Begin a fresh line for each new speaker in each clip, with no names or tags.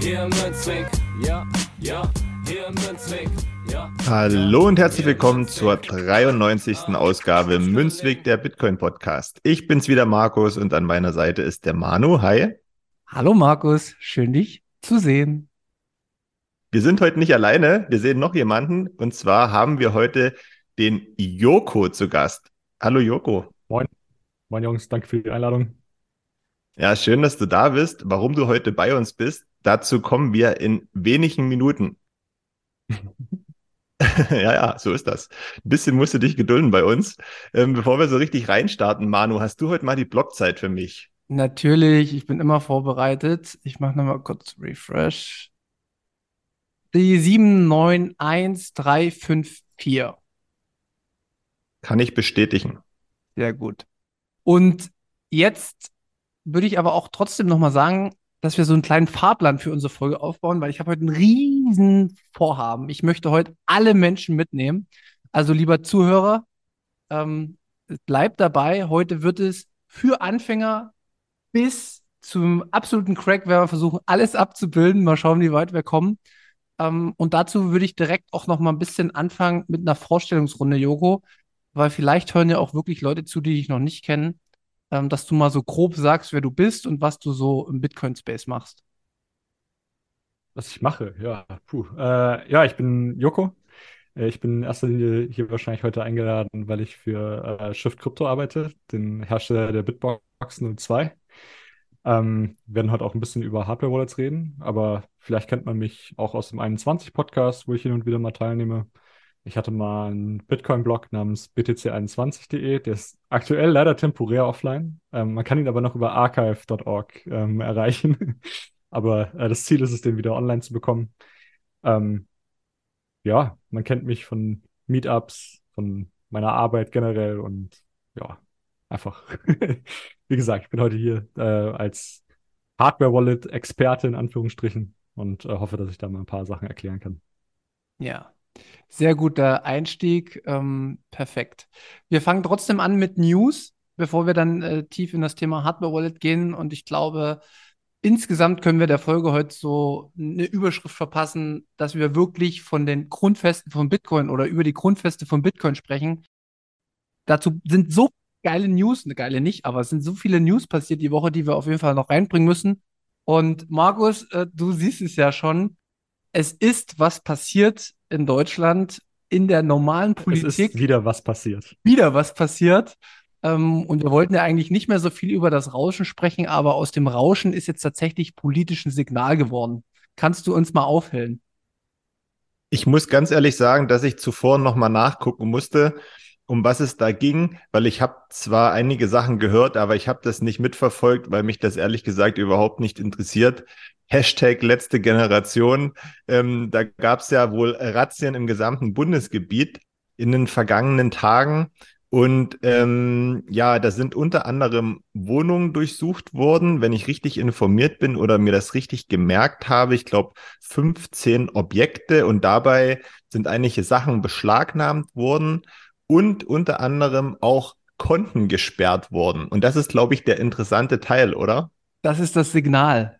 Hier im Münzweg, ja, ja, hier im Münzweg. Ja.
Hallo und herzlich willkommen zur 93. Ausgabe Münzweg der Bitcoin Podcast. Ich bin's wieder Markus und an meiner Seite ist der Manu. Hi.
Hallo Markus, schön dich zu sehen.
Wir sind heute nicht alleine, wir sehen noch jemanden und zwar haben wir heute den Joko zu Gast. Hallo Joko.
Moin. Moin Jungs, danke für die Einladung.
Ja, schön, dass du da bist. Warum du heute bei uns bist, dazu kommen wir in wenigen Minuten. ja, ja, so ist das. Ein bisschen musst du dich gedulden bei uns. Ähm, bevor wir so richtig reinstarten, Manu, hast du heute mal die Blockzeit für mich?
Natürlich, ich bin immer vorbereitet. Ich mache nochmal kurz Refresh. Die 791354.
Kann ich bestätigen.
Sehr gut. Und jetzt würde ich aber auch trotzdem nochmal sagen, dass wir so einen kleinen Fahrplan für unsere Folge aufbauen, weil ich habe heute ein riesen Vorhaben. Ich möchte heute alle Menschen mitnehmen. Also lieber Zuhörer, ähm, bleibt dabei. Heute wird es für Anfänger bis zum absoluten Crack werden wir versuchen, alles abzubilden. Mal schauen, wie weit wir kommen. Ähm, und dazu würde ich direkt auch noch mal ein bisschen anfangen mit einer Vorstellungsrunde, Joko, weil vielleicht hören ja auch wirklich Leute zu, die dich noch nicht kennen ähm, dass du mal so grob sagst, wer du bist und was du so im Bitcoin-Space machst.
Was ich mache, ja, puh. Äh, ja, ich bin Joko. Äh, ich bin in erster Linie hier wahrscheinlich heute eingeladen, weil ich für äh, Shift Crypto arbeite, den Hersteller der Bitbox 02. Ähm, wir werden heute auch ein bisschen über Hardware-Wallets reden, aber vielleicht kennt man mich auch aus dem 21-Podcast, wo ich hin und wieder mal teilnehme. Ich hatte mal einen Bitcoin-Blog namens btc21.de, der ist aktuell leider temporär offline. Ähm, man kann ihn aber noch über archive.org ähm, erreichen. aber äh, das Ziel ist es, den wieder online zu bekommen. Ähm, ja, man kennt mich von Meetups, von meiner Arbeit generell und ja, einfach. Wie gesagt, ich bin heute hier äh, als Hardware-Wallet-Experte in Anführungsstrichen und äh, hoffe, dass ich da mal ein paar Sachen erklären kann.
Ja, sehr guter Einstieg. Ähm, perfekt. Wir fangen trotzdem an mit News, bevor wir dann äh, tief in das Thema Hardware Wallet gehen. Und ich glaube, insgesamt können wir der Folge heute so eine Überschrift verpassen, dass wir wirklich von den Grundfesten von Bitcoin oder über die Grundfeste von Bitcoin sprechen. Dazu sind so geile News, eine geile nicht, aber es sind so viele News passiert die Woche, die wir auf jeden Fall noch reinbringen müssen. Und Markus, äh, du siehst es ja schon es ist was passiert in Deutschland in der normalen Politik. Es
ist wieder was passiert.
Wieder was passiert. Ähm, und wir wollten ja eigentlich nicht mehr so viel über das Rauschen sprechen, aber aus dem Rauschen ist jetzt tatsächlich politisch ein Signal geworden. Kannst du uns mal aufhellen?
Ich muss ganz ehrlich sagen, dass ich zuvor nochmal nachgucken musste, um was es da ging, weil ich habe zwar einige Sachen gehört, aber ich habe das nicht mitverfolgt, weil mich das ehrlich gesagt überhaupt nicht interessiert. Hashtag letzte Generation. Ähm, da gab es ja wohl Razzien im gesamten Bundesgebiet in den vergangenen Tagen. Und ähm, ja, da sind unter anderem Wohnungen durchsucht worden, wenn ich richtig informiert bin oder mir das richtig gemerkt habe. Ich glaube, 15 Objekte und dabei sind einige Sachen beschlagnahmt worden und unter anderem auch Konten gesperrt worden. Und das ist, glaube ich, der interessante Teil, oder?
Das ist das Signal.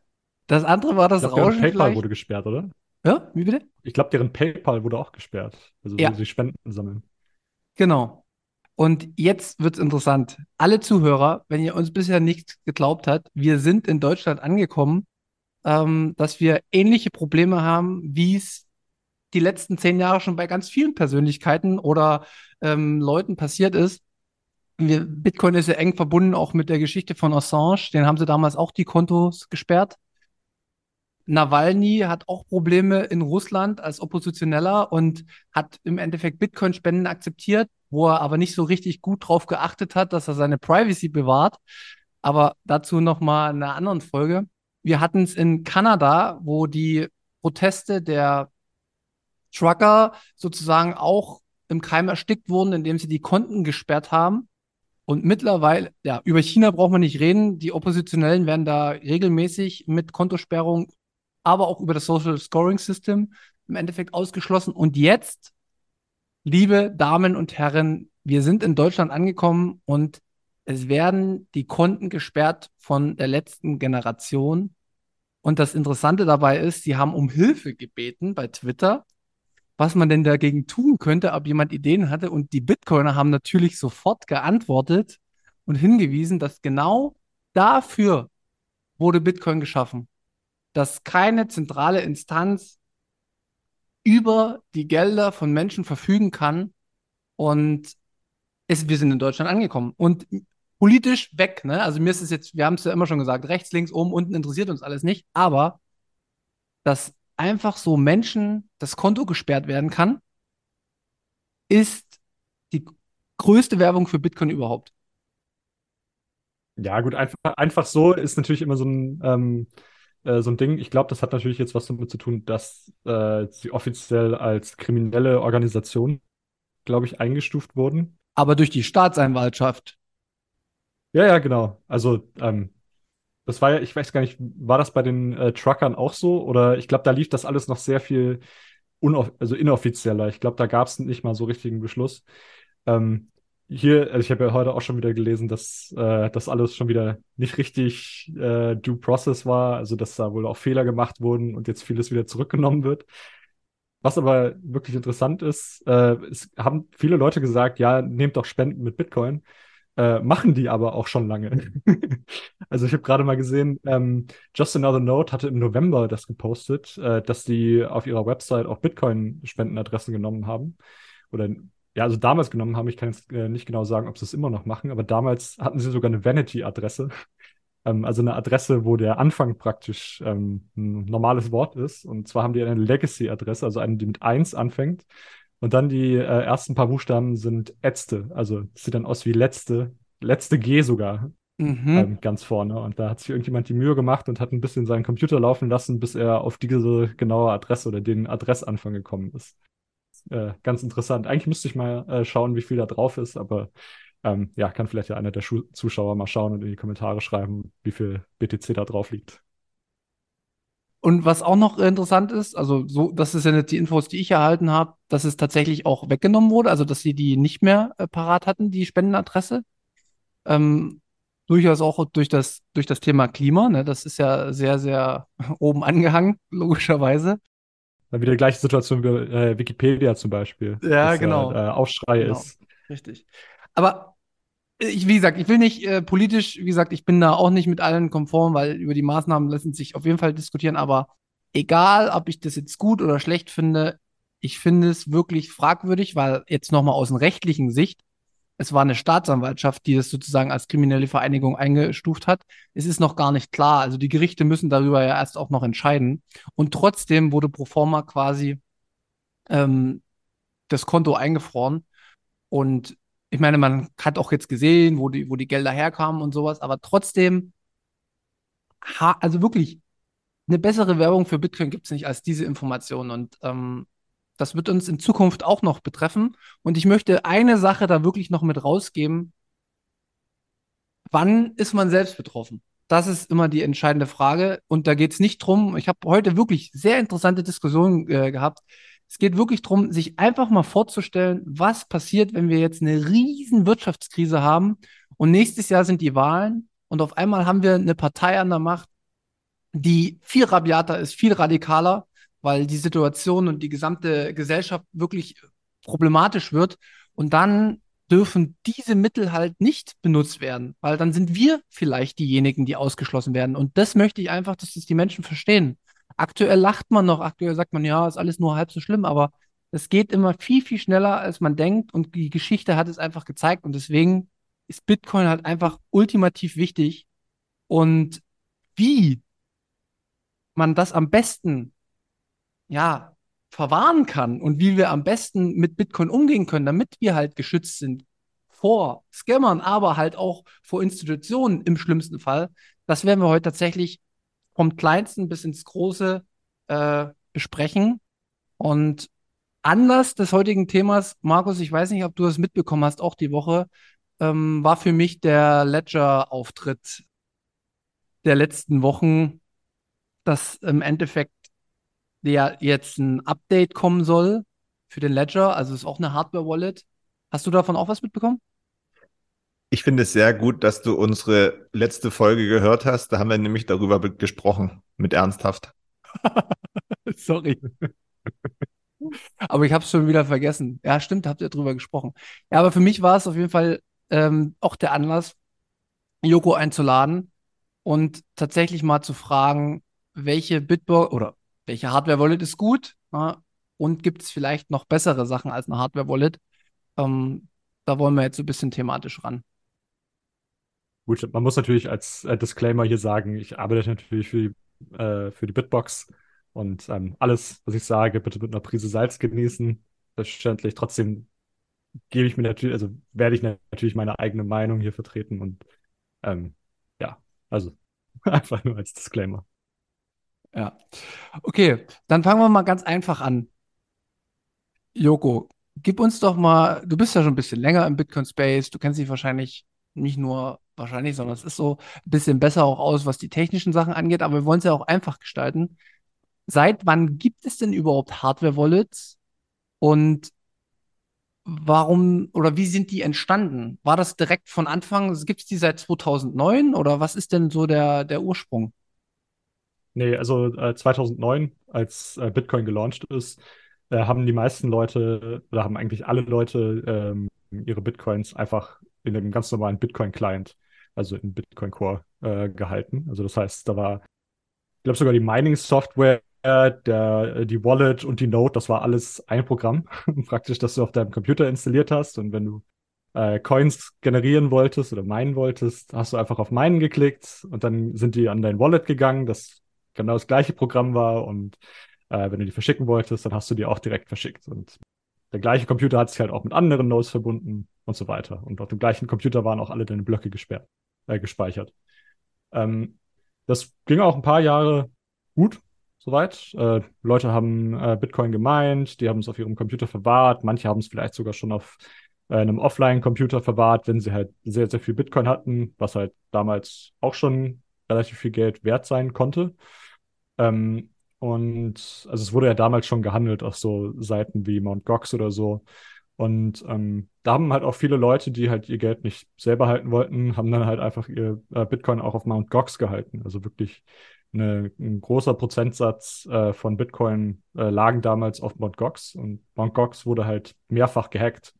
Das andere war das
ich glaub, Rauschen. PayPal vielleicht? wurde gesperrt, oder?
Ja, wie bitte?
Ich glaube, deren PayPal wurde auch gesperrt. Also ja. sie Spenden sammeln.
Genau. Und jetzt wird es interessant. Alle Zuhörer, wenn ihr uns bisher nicht geglaubt habt, wir sind in Deutschland angekommen, ähm, dass wir ähnliche Probleme haben, wie es die letzten zehn Jahre schon bei ganz vielen Persönlichkeiten oder ähm, Leuten passiert ist. Wir, Bitcoin ist ja eng verbunden auch mit der Geschichte von Assange. Den haben sie damals auch die Kontos gesperrt. Nawalny hat auch Probleme in Russland als Oppositioneller und hat im Endeffekt Bitcoin-Spenden akzeptiert, wo er aber nicht so richtig gut drauf geachtet hat, dass er seine Privacy bewahrt. Aber dazu nochmal in einer anderen Folge. Wir hatten es in Kanada, wo die Proteste der Trucker sozusagen auch im Keim erstickt wurden, indem sie die Konten gesperrt haben. Und mittlerweile, ja, über China braucht man nicht reden. Die Oppositionellen werden da regelmäßig mit Kontosperrung, aber auch über das Social Scoring System im Endeffekt ausgeschlossen. Und jetzt, liebe Damen und Herren, wir sind in Deutschland angekommen und es werden die Konten gesperrt von der letzten Generation. Und das Interessante dabei ist, sie haben um Hilfe gebeten bei Twitter, was man denn dagegen tun könnte, ob jemand Ideen hatte. Und die Bitcoiner haben natürlich sofort geantwortet und hingewiesen, dass genau dafür wurde Bitcoin geschaffen. Dass keine zentrale Instanz über die Gelder von Menschen verfügen kann. Und es, wir sind in Deutschland angekommen. Und politisch weg, ne? Also mir ist es jetzt, wir haben es ja immer schon gesagt, rechts, links, oben, unten interessiert uns alles nicht, aber dass einfach so Menschen das Konto gesperrt werden kann, ist die größte Werbung für Bitcoin überhaupt.
Ja, gut, einfach, einfach so ist natürlich immer so ein, ähm, äh, so ein Ding. Ich glaube, das hat natürlich jetzt was damit zu tun, dass äh, sie offiziell als kriminelle Organisation, glaube ich, eingestuft wurden.
Aber durch die Staatsanwaltschaft.
Ja, ja, genau. Also, ähm, das war ja, ich weiß gar nicht, war das bei den äh, Truckern auch so? Oder ich glaube, da lief das alles noch sehr viel also inoffizieller. Ich glaube, da gab es nicht mal so richtigen Beschluss. Ähm, hier, also ich habe ja heute auch schon wieder gelesen, dass äh, das alles schon wieder nicht richtig äh, due process war, also dass da wohl auch Fehler gemacht wurden und jetzt vieles wieder zurückgenommen wird. Was aber wirklich interessant ist, äh, es haben viele Leute gesagt, ja, nehmt doch Spenden mit Bitcoin. Äh, machen die aber auch schon lange. also ich habe gerade mal gesehen, ähm, Just Another Note hatte im November das gepostet, äh, dass die auf ihrer Website auch Bitcoin-Spendenadressen genommen haben. Oder ja, also damals genommen haben, ich kann jetzt äh, nicht genau sagen, ob sie es immer noch machen, aber damals hatten sie sogar eine Vanity-Adresse. ähm, also eine Adresse, wo der Anfang praktisch ähm, ein normales Wort ist. Und zwar haben die eine Legacy-Adresse, also eine, die mit 1 anfängt. Und dann die äh, ersten paar Buchstaben sind Ätzte. Also sieht dann aus wie letzte, letzte G sogar. Mhm. Ähm, ganz vorne. Und da hat sich irgendjemand die Mühe gemacht und hat ein bisschen seinen Computer laufen lassen, bis er auf diese genaue Adresse oder den Adressanfang gekommen ist. Äh, ganz interessant. Eigentlich müsste ich mal äh, schauen, wie viel da drauf ist, aber ähm, ja, kann vielleicht ja einer der Schu Zuschauer mal schauen und in die Kommentare schreiben, wie viel BTC da drauf liegt.
Und was auch noch interessant ist, also so, das ist ja nicht die Infos, die ich erhalten habe, dass es tatsächlich auch weggenommen wurde, also dass sie die nicht mehr äh, parat hatten, die Spendenadresse. Ähm, durchaus auch durch das, durch das Thema Klima, ne? Das ist ja sehr, sehr oben angehangen, logischerweise.
Dann wieder die gleiche Situation wie äh, Wikipedia zum Beispiel.
Ja, genau.
äh, Aufschrei genau. ist.
Richtig. Aber ich, wie gesagt, ich will nicht äh, politisch, wie gesagt, ich bin da auch nicht mit allen konform, weil über die Maßnahmen lassen sich auf jeden Fall diskutieren, aber egal, ob ich das jetzt gut oder schlecht finde, ich finde es wirklich fragwürdig, weil jetzt nochmal aus einer rechtlichen Sicht, es war eine Staatsanwaltschaft, die das sozusagen als kriminelle Vereinigung eingestuft hat. Es ist noch gar nicht klar. Also die Gerichte müssen darüber ja erst auch noch entscheiden. Und trotzdem wurde pro forma quasi ähm, das Konto eingefroren. Und ich meine, man hat auch jetzt gesehen, wo die, wo die Gelder herkamen und sowas, aber trotzdem, also wirklich, eine bessere Werbung für Bitcoin gibt es nicht als diese Information. Und ähm, das wird uns in Zukunft auch noch betreffen. Und ich möchte eine Sache da wirklich noch mit rausgeben. Wann ist man selbst betroffen? Das ist immer die entscheidende Frage. Und da geht es nicht drum. Ich habe heute wirklich sehr interessante Diskussionen äh, gehabt. Es geht wirklich darum, sich einfach mal vorzustellen, was passiert, wenn wir jetzt eine riesen Wirtschaftskrise haben und nächstes Jahr sind die Wahlen und auf einmal haben wir eine Partei an der Macht, die viel rabiater ist, viel radikaler, weil die Situation und die gesamte Gesellschaft wirklich problematisch wird. Und dann dürfen diese Mittel halt nicht benutzt werden, weil dann sind wir vielleicht diejenigen, die ausgeschlossen werden. Und das möchte ich einfach, dass das die Menschen verstehen. Aktuell lacht man noch, aktuell sagt man, ja, ist alles nur halb so schlimm, aber es geht immer viel, viel schneller, als man denkt und die Geschichte hat es einfach gezeigt und deswegen ist Bitcoin halt einfach ultimativ wichtig und wie man das am besten, ja, verwahren kann und wie wir am besten mit Bitcoin umgehen können, damit wir halt geschützt sind vor Scammern, aber halt auch vor Institutionen im schlimmsten Fall, das werden wir heute tatsächlich vom Kleinsten bis ins Große äh, besprechen. Und Anlass des heutigen Themas, Markus, ich weiß nicht, ob du es mitbekommen hast, auch die Woche, ähm, war für mich der Ledger-Auftritt der letzten Wochen, dass im Endeffekt ja jetzt ein Update kommen soll für den Ledger. Also ist auch eine Hardware-Wallet. Hast du davon auch was mitbekommen?
Ich finde es sehr gut, dass du unsere letzte Folge gehört hast. Da haben wir nämlich darüber gesprochen, mit ernsthaft.
Sorry. aber ich habe es schon wieder vergessen. Ja, stimmt, habt ihr drüber gesprochen. Ja, aber für mich war es auf jeden Fall ähm, auch der Anlass, Joko einzuladen und tatsächlich mal zu fragen, welche Bitbox oder welche Hardware-Wallet ist gut ja, und gibt es vielleicht noch bessere Sachen als eine Hardware-Wallet? Ähm, da wollen wir jetzt so ein bisschen thematisch ran.
Gut, man muss natürlich als äh, Disclaimer hier sagen, ich arbeite natürlich für die, äh, für die Bitbox und ähm, alles, was ich sage, bitte mit einer Prise Salz genießen. Verständlich. Trotzdem gebe ich mir natürlich, also werde ich natürlich meine eigene Meinung hier vertreten und ähm, ja, also einfach nur als Disclaimer.
Ja. Okay, dann fangen wir mal ganz einfach an. Joko, gib uns doch mal, du bist ja schon ein bisschen länger im Bitcoin Space, du kennst dich wahrscheinlich nicht nur wahrscheinlich, sondern es ist so ein bisschen besser auch aus, was die technischen Sachen angeht, aber wir wollen es ja auch einfach gestalten. Seit wann gibt es denn überhaupt Hardware-Wallets und warum oder wie sind die entstanden? War das direkt von Anfang? Gibt es die seit 2009 oder was ist denn so der, der Ursprung?
Nee, also äh, 2009, als äh, Bitcoin gelauncht ist, äh, haben die meisten Leute oder haben eigentlich alle Leute ähm, ihre Bitcoins einfach in einem ganz normalen Bitcoin-Client, also in Bitcoin Core, äh, gehalten. Also das heißt, da war, ich glaube sogar die Mining-Software, der, die Wallet und die Node, das war alles ein Programm, praktisch, das du auf deinem Computer installiert hast. Und wenn du äh, Coins generieren wolltest oder meinen wolltest, hast du einfach auf Meinen geklickt und dann sind die an dein Wallet gegangen, das genau das gleiche Programm war und äh, wenn du die verschicken wolltest, dann hast du die auch direkt verschickt. Und der gleiche Computer hat sich halt auch mit anderen Nodes verbunden und so weiter. Und auf dem gleichen Computer waren auch alle deine Blöcke gesperrt, äh, gespeichert. Ähm, das ging auch ein paar Jahre gut, soweit. Äh, Leute haben äh, Bitcoin gemeint, die haben es auf ihrem Computer verwahrt, manche haben es vielleicht sogar schon auf äh, einem Offline-Computer verwahrt, wenn sie halt sehr, sehr viel Bitcoin hatten, was halt damals auch schon relativ viel Geld wert sein konnte. Ähm, und also es wurde ja damals schon gehandelt auf so Seiten wie Mt. Gox oder so. Und ähm, da haben halt auch viele Leute, die halt ihr Geld nicht selber halten wollten, haben dann halt einfach ihr äh, Bitcoin auch auf Mt. Gox gehalten. Also wirklich eine, ein großer Prozentsatz äh, von Bitcoin äh, lagen damals auf Mt. Gox und Mt. Gox wurde halt mehrfach gehackt.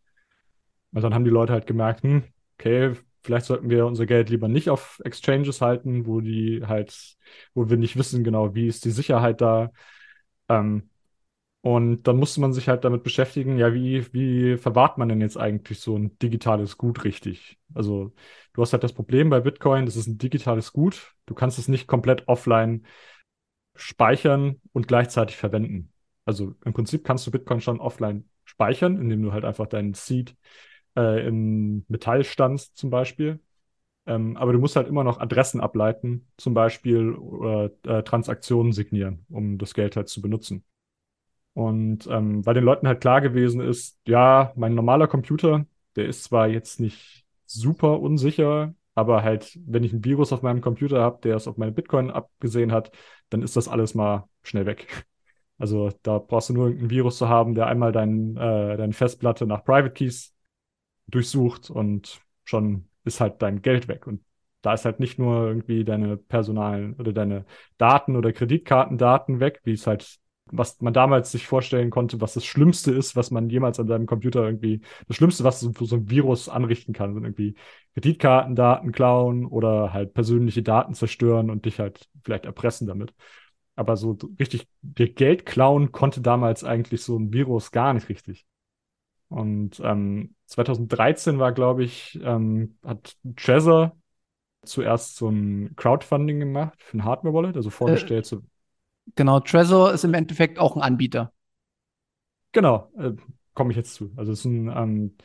Und dann haben die Leute halt gemerkt, hm, okay, vielleicht sollten wir unser Geld lieber nicht auf Exchanges halten, wo die halt, wo wir nicht wissen genau, wie ist die Sicherheit da. Ähm, und dann musste man sich halt damit beschäftigen, ja, wie, wie verwahrt man denn jetzt eigentlich so ein digitales Gut richtig? Also du hast halt das Problem bei Bitcoin, das ist ein digitales Gut. Du kannst es nicht komplett offline speichern und gleichzeitig verwenden. Also im Prinzip kannst du Bitcoin schon offline speichern, indem du halt einfach deinen Seed äh, in Metall standst zum Beispiel. Ähm, aber du musst halt immer noch Adressen ableiten, zum Beispiel oder äh, Transaktionen signieren, um das Geld halt zu benutzen. Und ähm, weil den Leuten halt klar gewesen ist, ja, mein normaler Computer, der ist zwar jetzt nicht super unsicher, aber halt, wenn ich ein Virus auf meinem Computer habe, der es auf meine Bitcoin abgesehen hat, dann ist das alles mal schnell weg. Also da brauchst du nur ein Virus zu haben, der einmal dein, äh, deine Festplatte nach Private Keys durchsucht und schon ist halt dein Geld weg. Und da ist halt nicht nur irgendwie deine personalen oder deine Daten oder Kreditkartendaten weg, wie es halt, was man damals sich vorstellen konnte, was das Schlimmste ist, was man jemals an deinem Computer irgendwie, das Schlimmste, was so, so ein Virus anrichten kann, sind irgendwie Kreditkartendaten klauen oder halt persönliche Daten zerstören und dich halt vielleicht erpressen damit. Aber so richtig dir Geld klauen konnte damals eigentlich so ein Virus gar nicht richtig. Und ähm, 2013 war, glaube ich, ähm, hat Trezor zuerst so ein Crowdfunding gemacht für ein Hardware-Wallet, also vorgestellt. Äh, so.
Genau, Trezor ist im Endeffekt auch ein Anbieter.
Genau, äh, komme ich jetzt zu. Also es sind, ähm,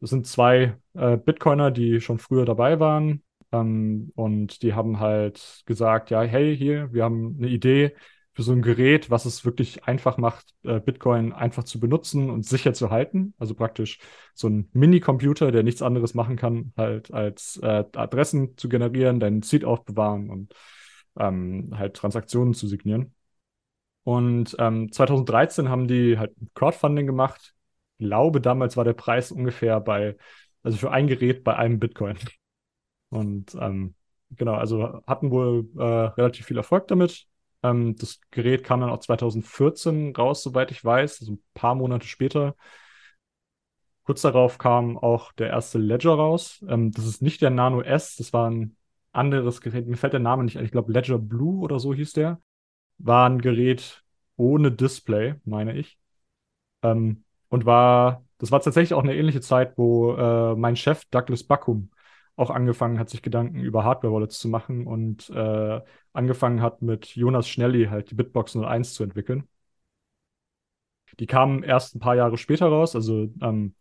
es sind zwei äh, Bitcoiner, die schon früher dabei waren. Ähm, und die haben halt gesagt, ja, hey, hier, wir haben eine Idee für so ein Gerät, was es wirklich einfach macht, äh, Bitcoin einfach zu benutzen und sicher zu halten. Also praktisch so ein Mini-Computer, der nichts anderes machen kann, halt als äh, Adressen zu generieren, deinen Seed aufbewahren und ähm, halt Transaktionen zu signieren. Und ähm, 2013 haben die halt Crowdfunding gemacht. Ich glaube, damals war der Preis ungefähr bei, also für ein Gerät bei einem Bitcoin. Und ähm, genau, also hatten wohl äh, relativ viel Erfolg damit. Ähm, das Gerät kam dann auch 2014 raus, soweit ich weiß, also ein paar Monate später. Kurz darauf kam auch der erste Ledger raus. Ähm, das ist nicht der Nano S, das war ein anderes Gerät. Mir fällt der Name nicht ein. Ich glaube, Ledger Blue oder so hieß der. War ein Gerät ohne Display, meine ich. Ähm, und war, das war tatsächlich auch eine ähnliche Zeit, wo äh, mein Chef Douglas Buckham auch angefangen hat, sich Gedanken über Hardware-Wallets zu machen und äh, angefangen hat, mit Jonas Schnelli halt die Bitbox 01 zu entwickeln. Die kamen erst ein paar Jahre später raus, also ähm,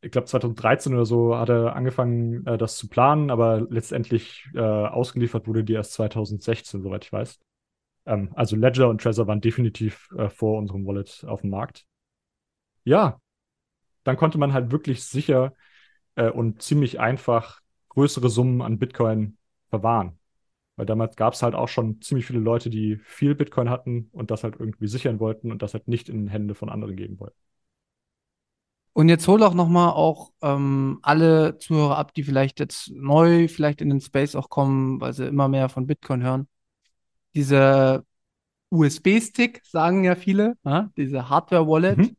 ich glaube 2013 oder so hat er angefangen, äh, das zu planen, aber letztendlich äh, ausgeliefert wurde die erst 2016, soweit ich weiß. Ähm, also Ledger und Trezor waren definitiv äh, vor unserem Wallet auf dem Markt. Ja, dann konnte man halt wirklich sicher äh, und ziemlich einfach größere Summen an Bitcoin verwahren. Weil damals gab es halt auch schon ziemlich viele Leute, die viel Bitcoin hatten und das halt irgendwie sichern wollten und das halt nicht in Hände von anderen geben wollten.
Und jetzt hol auch nochmal auch ähm, alle Zuhörer ab, die vielleicht jetzt neu vielleicht in den Space auch kommen, weil sie immer mehr von Bitcoin hören. Diese USB-Stick, sagen ja viele, ja? diese Hardware-Wallet, mhm.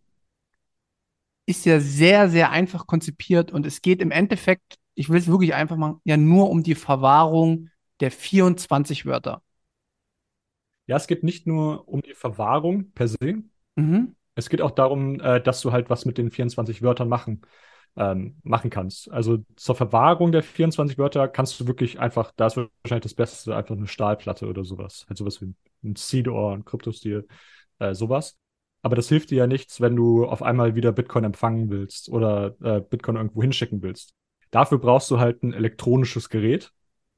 ist ja sehr, sehr einfach konzipiert und es geht im Endeffekt ich will es wirklich einfach machen, ja nur um die Verwahrung der 24 Wörter.
Ja, es geht nicht nur um die Verwahrung per se. Mhm. Es geht auch darum, äh, dass du halt was mit den 24 Wörtern machen, ähm, machen kannst. Also zur Verwahrung der 24 Wörter kannst du wirklich einfach, da ist wahrscheinlich das Beste, einfach eine Stahlplatte oder sowas. Halt sowas wie ein Seed-Ohr, ein Kryptostil, äh, sowas. Aber das hilft dir ja nichts, wenn du auf einmal wieder Bitcoin empfangen willst oder äh, Bitcoin irgendwo hinschicken willst. Dafür brauchst du halt ein elektronisches Gerät,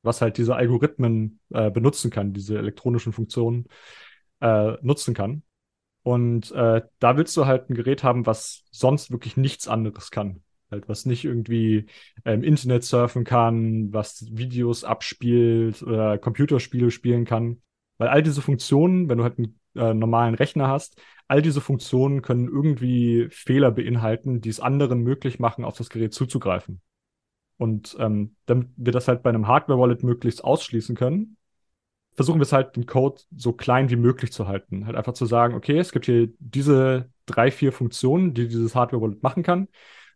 was halt diese Algorithmen äh, benutzen kann, diese elektronischen Funktionen äh, nutzen kann. Und äh, da willst du halt ein Gerät haben, was sonst wirklich nichts anderes kann. Halt, was nicht irgendwie im Internet surfen kann, was Videos abspielt oder Computerspiele spielen kann. Weil all diese Funktionen, wenn du halt einen äh, normalen Rechner hast, all diese Funktionen können irgendwie Fehler beinhalten, die es anderen möglich machen, auf das Gerät zuzugreifen. Und ähm, damit wir das halt bei einem Hardware-Wallet möglichst ausschließen können, versuchen wir es halt, den Code so klein wie möglich zu halten. Halt einfach zu sagen, okay, es gibt hier diese drei, vier Funktionen, die dieses Hardware-Wallet machen kann.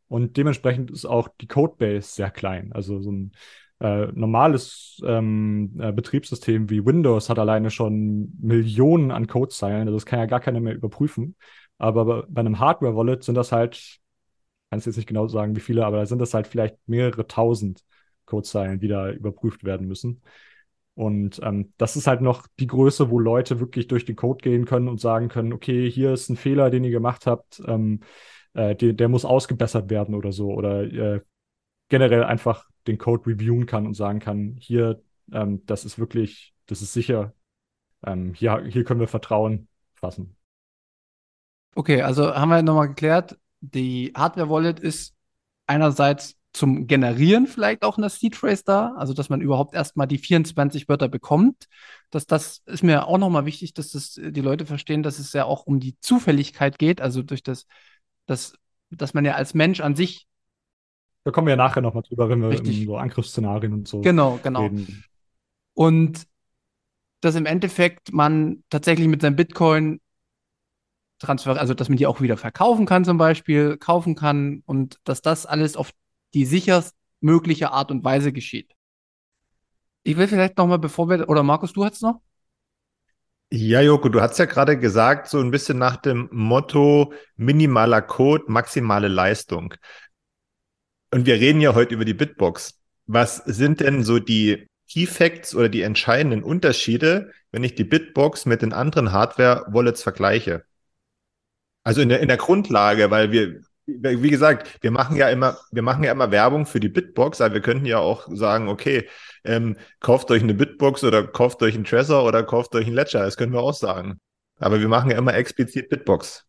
Und dementsprechend ist auch die Codebase sehr klein. Also so ein äh, normales ähm, äh, Betriebssystem wie Windows hat alleine schon Millionen an Codezeilen. Also das kann ja gar keiner mehr überprüfen. Aber bei einem Hardware-Wallet sind das halt kann es jetzt nicht genau sagen, wie viele, aber da sind das halt vielleicht mehrere tausend Codezeilen, die da überprüft werden müssen. Und ähm, das ist halt noch die Größe, wo Leute wirklich durch den Code gehen können und sagen können, okay, hier ist ein Fehler, den ihr gemacht habt, ähm, äh, der, der, muss ausgebessert werden oder so. Oder äh, generell einfach den Code reviewen kann und sagen kann, hier, ähm, das ist wirklich, das ist sicher, ähm, hier, hier können wir Vertrauen fassen.
Okay, also haben wir nochmal geklärt, die Hardware-Wallet ist einerseits zum Generieren vielleicht auch eine Seed Phrase da, also dass man überhaupt erstmal die 24 Wörter bekommt. Dass das ist mir auch nochmal wichtig, dass das die Leute verstehen, dass es ja auch um die Zufälligkeit geht, also durch das, das dass man ja als Mensch an sich.
Da kommen wir ja nachher nochmal drüber, wenn wir richtig. so Angriffsszenarien und so.
Genau, genau. Reden. Und dass im Endeffekt man tatsächlich mit seinem Bitcoin transfer, also dass man die auch wieder verkaufen kann zum Beispiel, kaufen kann und dass das alles auf die sicherst mögliche Art und Weise geschieht. Ich will vielleicht nochmal, bevor wir, oder Markus, du hast noch?
Ja, Joko, du hast ja gerade gesagt, so ein bisschen nach dem Motto minimaler Code, maximale Leistung. Und wir reden ja heute über die Bitbox. Was sind denn so die Key Facts oder die entscheidenden Unterschiede, wenn ich die Bitbox mit den anderen Hardware-Wallets vergleiche? Also in der, in der Grundlage, weil wir, wie gesagt, wir machen ja immer, wir machen ja immer Werbung für die Bitbox, aber wir könnten ja auch sagen, okay, ähm, kauft euch eine Bitbox oder kauft euch einen Trezor oder kauft euch einen Ledger. Das können wir auch sagen. Aber wir machen ja immer explizit Bitbox.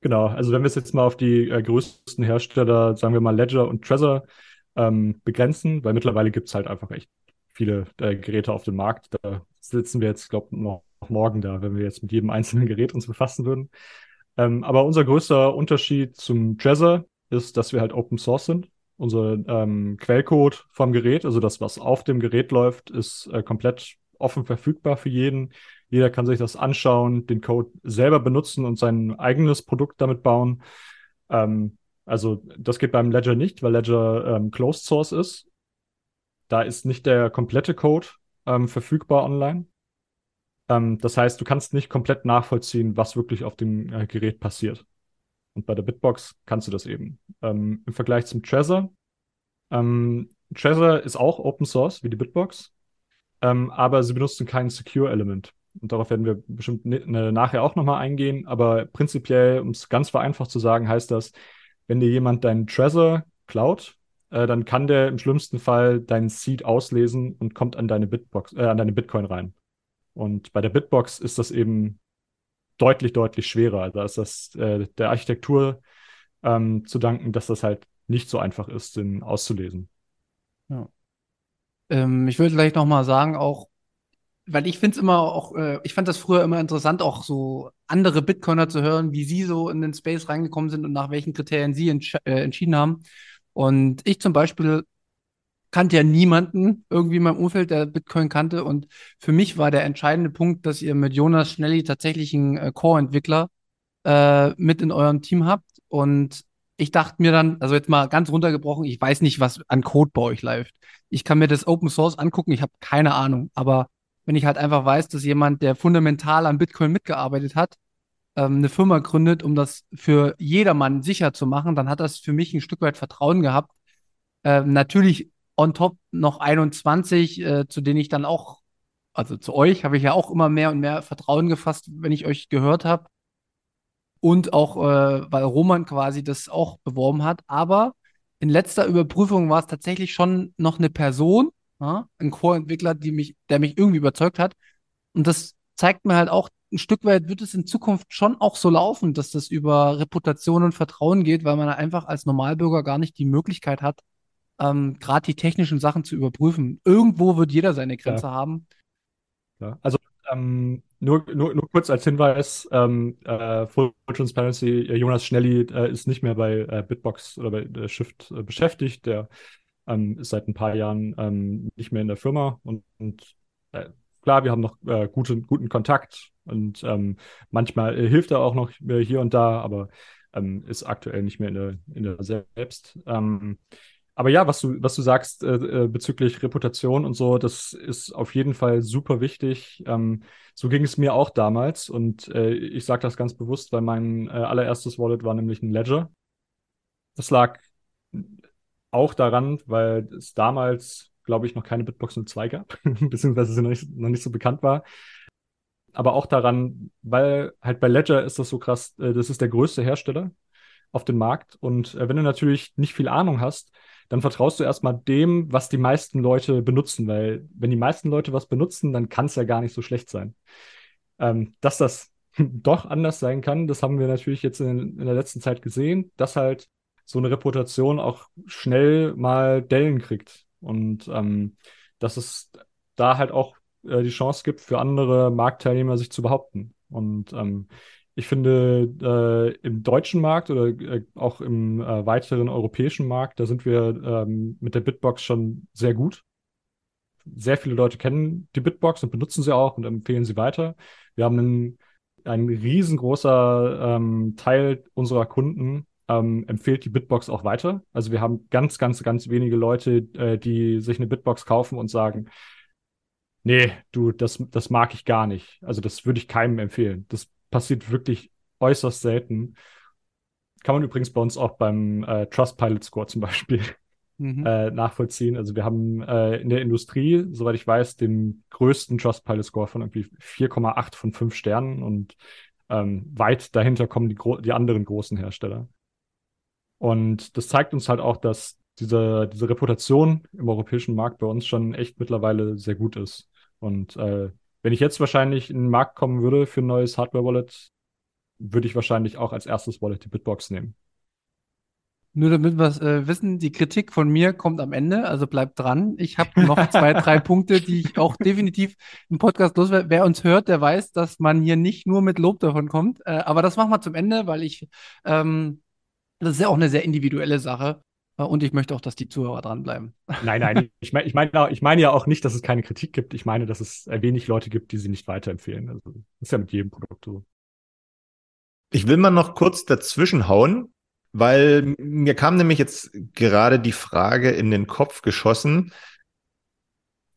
Genau, also wenn wir es jetzt mal auf die äh, größten Hersteller, sagen wir mal Ledger und Trezor, ähm, begrenzen, weil mittlerweile gibt es halt einfach echt viele äh, Geräte auf dem Markt. Da sitzen wir jetzt, glaube ich, noch morgen da, wenn wir jetzt mit jedem einzelnen Gerät uns befassen würden. Ähm, aber unser größter Unterschied zum Trezor ist, dass wir halt Open Source sind. Unser ähm, Quellcode vom Gerät, also das, was auf dem Gerät läuft, ist äh, komplett offen verfügbar für jeden. Jeder kann sich das anschauen, den Code selber benutzen und sein eigenes Produkt damit bauen. Ähm, also das geht beim Ledger nicht, weil Ledger ähm, Closed Source ist. Da ist nicht der komplette Code ähm, verfügbar online. Ähm, das heißt, du kannst nicht komplett nachvollziehen, was wirklich auf dem äh, Gerät passiert. Und bei der Bitbox kannst du das eben. Ähm, Im Vergleich zum Trezor. Ähm, Trezor ist auch Open Source wie die Bitbox, ähm, aber sie benutzen kein Secure Element. Und darauf werden wir bestimmt ne, nachher auch nochmal eingehen. Aber prinzipiell, um es ganz vereinfacht zu sagen, heißt das, wenn dir jemand deinen Trezor klaut, äh, dann kann der im schlimmsten Fall deinen Seed auslesen und kommt an deine Bitbox, äh, an deine Bitcoin rein. Und bei der Bitbox ist das eben deutlich, deutlich schwerer. Da ist das äh, der Architektur ähm, zu danken, dass das halt nicht so einfach ist, den auszulesen.
Ja. Ähm, ich würde gleich nochmal sagen, auch, weil ich finde es immer auch, äh, ich fand das früher immer interessant, auch so andere Bitcoiner zu hören, wie sie so in den Space reingekommen sind und nach welchen Kriterien sie äh, entschieden haben. Und ich zum Beispiel kannte ja niemanden irgendwie in meinem Umfeld, der Bitcoin kannte. Und für mich war der entscheidende Punkt, dass ihr mit Jonas Schnelli tatsächlich einen äh, Core-Entwickler äh, mit in eurem Team habt. Und ich dachte mir dann, also jetzt mal ganz runtergebrochen, ich weiß nicht, was an Code bei euch läuft. Ich kann mir das Open Source angucken, ich habe keine Ahnung. Aber wenn ich halt einfach weiß, dass jemand, der fundamental an Bitcoin mitgearbeitet hat, ähm, eine Firma gründet, um das für jedermann sicher zu machen, dann hat das für mich ein Stück weit Vertrauen gehabt. Ähm, natürlich on top noch 21, äh, zu denen ich dann auch, also zu euch, habe ich ja auch immer mehr und mehr Vertrauen gefasst, wenn ich euch gehört habe. Und auch, äh, weil Roman quasi das auch beworben hat. Aber in letzter Überprüfung war es tatsächlich schon noch eine Person, ja, ein Core-Entwickler, mich, der mich irgendwie überzeugt hat. Und das zeigt mir halt auch, ein Stück weit wird es in Zukunft schon auch so laufen, dass das über Reputation und Vertrauen geht, weil man einfach als Normalbürger gar nicht die Möglichkeit hat, ähm, gerade die technischen Sachen zu überprüfen. Irgendwo wird jeder seine Grenze ja. haben.
Ja. Also ähm, nur, nur, nur kurz als Hinweis, ähm, äh, Full Transparency, äh, Jonas Schnelli äh, ist nicht mehr bei äh, Bitbox oder bei äh, Shift äh, beschäftigt. Der ähm, ist seit ein paar Jahren ähm, nicht mehr in der Firma und, und klar, wir haben noch gute, guten Kontakt und ähm, manchmal hilft er auch noch hier und da, aber ähm, ist aktuell nicht mehr in der, in der selbst. Ähm, aber ja, was du, was du sagst äh, äh, bezüglich Reputation und so, das ist auf jeden Fall super wichtig. Ähm, so ging es mir auch damals und äh, ich sage das ganz bewusst, weil mein äh, allererstes Wallet war nämlich ein Ledger. Das lag auch daran, weil es damals, glaube ich, noch keine Bitbox 02 gab, beziehungsweise sie noch nicht, noch nicht so bekannt war. Aber auch daran, weil halt bei Ledger ist das so krass, äh, das ist der größte Hersteller auf dem Markt. Und äh, wenn du natürlich nicht viel Ahnung hast, dann vertraust du erstmal dem, was die meisten Leute benutzen, weil wenn die meisten Leute was benutzen, dann kann es ja gar nicht so schlecht sein. Ähm, dass das doch anders sein kann, das haben wir natürlich jetzt in, in der letzten Zeit gesehen, dass halt so eine Reputation auch schnell mal Dellen kriegt und ähm, dass es da halt auch äh, die Chance gibt für andere Marktteilnehmer sich zu behaupten. Und ähm, ich finde, äh, im deutschen Markt oder äh, auch im äh, weiteren europäischen Markt, da sind wir ähm, mit der Bitbox schon sehr gut. Sehr viele Leute kennen die Bitbox und benutzen sie auch und empfehlen sie weiter. Wir haben einen, ein riesengroßer ähm, Teil unserer Kunden ähm, empfiehlt die Bitbox auch weiter. Also wir haben ganz, ganz, ganz wenige Leute, äh, die sich eine Bitbox kaufen und sagen, nee, du, das, das mag ich gar nicht. Also das würde ich keinem empfehlen. Das passiert wirklich äußerst selten. Kann man übrigens bei uns auch beim äh, Trustpilot Score zum Beispiel mhm. äh, nachvollziehen. Also wir haben äh, in der Industrie, soweit ich weiß, den größten Trustpilot Score von irgendwie 4,8 von 5 Sternen und ähm, weit dahinter kommen die, die anderen großen Hersteller. Und das zeigt uns halt auch, dass diese, diese Reputation im europäischen Markt bei uns schon echt mittlerweile sehr gut ist. Und äh, wenn ich jetzt wahrscheinlich in den Markt kommen würde für ein neues Hardware-Wallet, würde ich wahrscheinlich auch als erstes Wallet die Bitbox nehmen.
Nur damit wir es äh, wissen, die Kritik von mir kommt am Ende, also bleibt dran. Ich habe noch zwei, drei Punkte, die ich auch definitiv im Podcast loswerde. Wer uns hört, der weiß, dass man hier nicht nur mit Lob davon kommt. Äh, aber das machen wir zum Ende, weil ich, ähm, das ist ja auch eine sehr individuelle Sache. Äh, und ich möchte auch, dass die Zuhörer dranbleiben.
Nein, nein, ich meine ich mein, ich mein ja auch nicht, dass es keine Kritik gibt. Ich meine, dass es wenig Leute gibt, die sie nicht weiterempfehlen. Also, das ist ja mit jedem Produkt so.
Ich will mal noch kurz dazwischen hauen, weil mir kam nämlich jetzt gerade die Frage in den Kopf geschossen,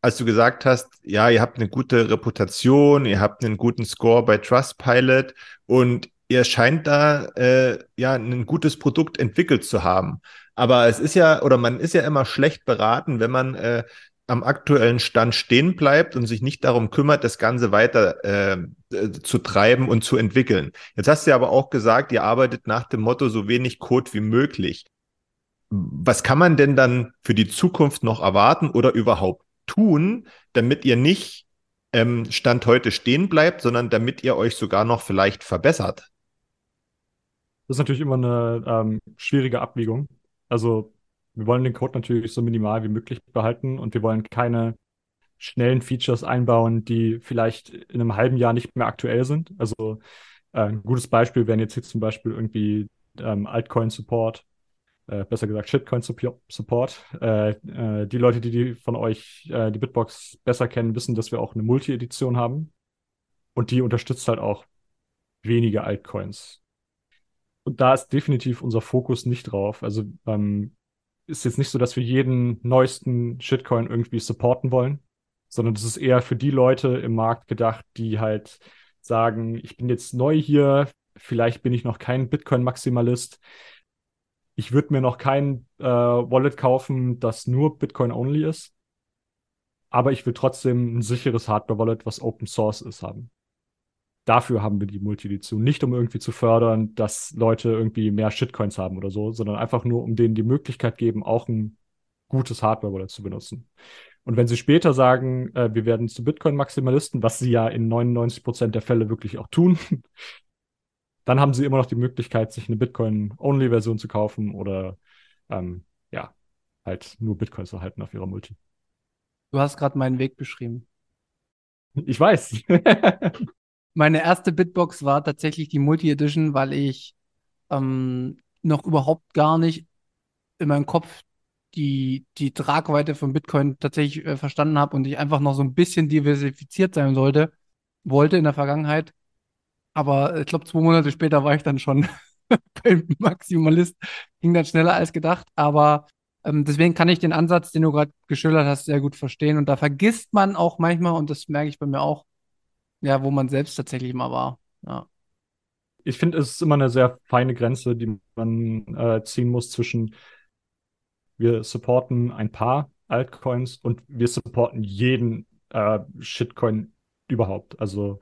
als du gesagt hast, ja, ihr habt eine gute Reputation, ihr habt einen guten Score bei Trustpilot und ihr scheint da äh, ja ein gutes Produkt entwickelt zu haben. Aber es ist ja, oder man ist ja immer schlecht beraten, wenn man äh, am aktuellen Stand stehen bleibt und sich nicht darum kümmert, das Ganze weiter äh, äh, zu treiben und zu entwickeln. Jetzt hast du ja aber auch gesagt, ihr arbeitet nach dem Motto so wenig Code wie möglich. Was kann man denn dann für die Zukunft noch erwarten oder überhaupt tun, damit ihr nicht ähm, Stand heute stehen bleibt, sondern damit ihr euch sogar noch vielleicht verbessert?
Das ist natürlich immer eine ähm, schwierige Abwägung. Also wir wollen den Code natürlich so minimal wie möglich behalten und wir wollen keine schnellen Features einbauen, die vielleicht in einem halben Jahr nicht mehr aktuell sind. Also äh, ein gutes Beispiel wären jetzt hier zum Beispiel irgendwie ähm, Altcoin-Support, äh, besser gesagt Shitcoin-Support. Äh, äh, die Leute, die, die von euch äh, die Bitbox besser kennen, wissen, dass wir auch eine Multi-Edition haben und die unterstützt halt auch wenige Altcoins. Und da ist definitiv unser Fokus nicht drauf. Also ähm, ist jetzt nicht so, dass wir jeden neuesten Shitcoin irgendwie supporten wollen, sondern das ist eher für die Leute im Markt gedacht, die halt sagen, ich bin jetzt neu hier, vielleicht bin ich noch kein Bitcoin-Maximalist. Ich würde mir noch kein äh, Wallet kaufen, das nur Bitcoin-only ist. Aber ich will trotzdem ein sicheres Hardware-Wallet, was Open Source ist, haben dafür haben wir die Multi-Edition. Nicht um irgendwie zu fördern, dass Leute irgendwie mehr Shitcoins haben oder so, sondern einfach nur, um denen die Möglichkeit geben, auch ein gutes Hardware-Wallet zu benutzen. Und wenn sie später sagen, äh, wir werden zu Bitcoin-Maximalisten, was sie ja in 99 Prozent der Fälle wirklich auch tun, dann haben sie immer noch die Möglichkeit, sich eine Bitcoin-Only-Version zu kaufen oder ähm, ja, halt nur Bitcoin zu halten auf ihrer Multi.
Du hast gerade meinen Weg beschrieben.
Ich weiß.
Meine erste Bitbox war tatsächlich die Multi-Edition, weil ich ähm, noch überhaupt gar nicht in meinem Kopf die, die Tragweite von Bitcoin tatsächlich äh, verstanden habe und ich einfach noch so ein bisschen diversifiziert sein sollte, wollte in der Vergangenheit. Aber ich glaube, zwei Monate später war ich dann schon beim Maximalist. Ging dann schneller als gedacht. Aber ähm, deswegen kann ich den Ansatz, den du gerade geschildert hast, sehr gut verstehen. Und da vergisst man auch manchmal, und das merke ich bei mir auch, ja, wo man selbst tatsächlich mal war. Ja.
Ich finde, es ist immer eine sehr feine Grenze, die man äh, ziehen muss zwischen wir supporten ein paar Altcoins und wir supporten jeden äh, Shitcoin überhaupt. Also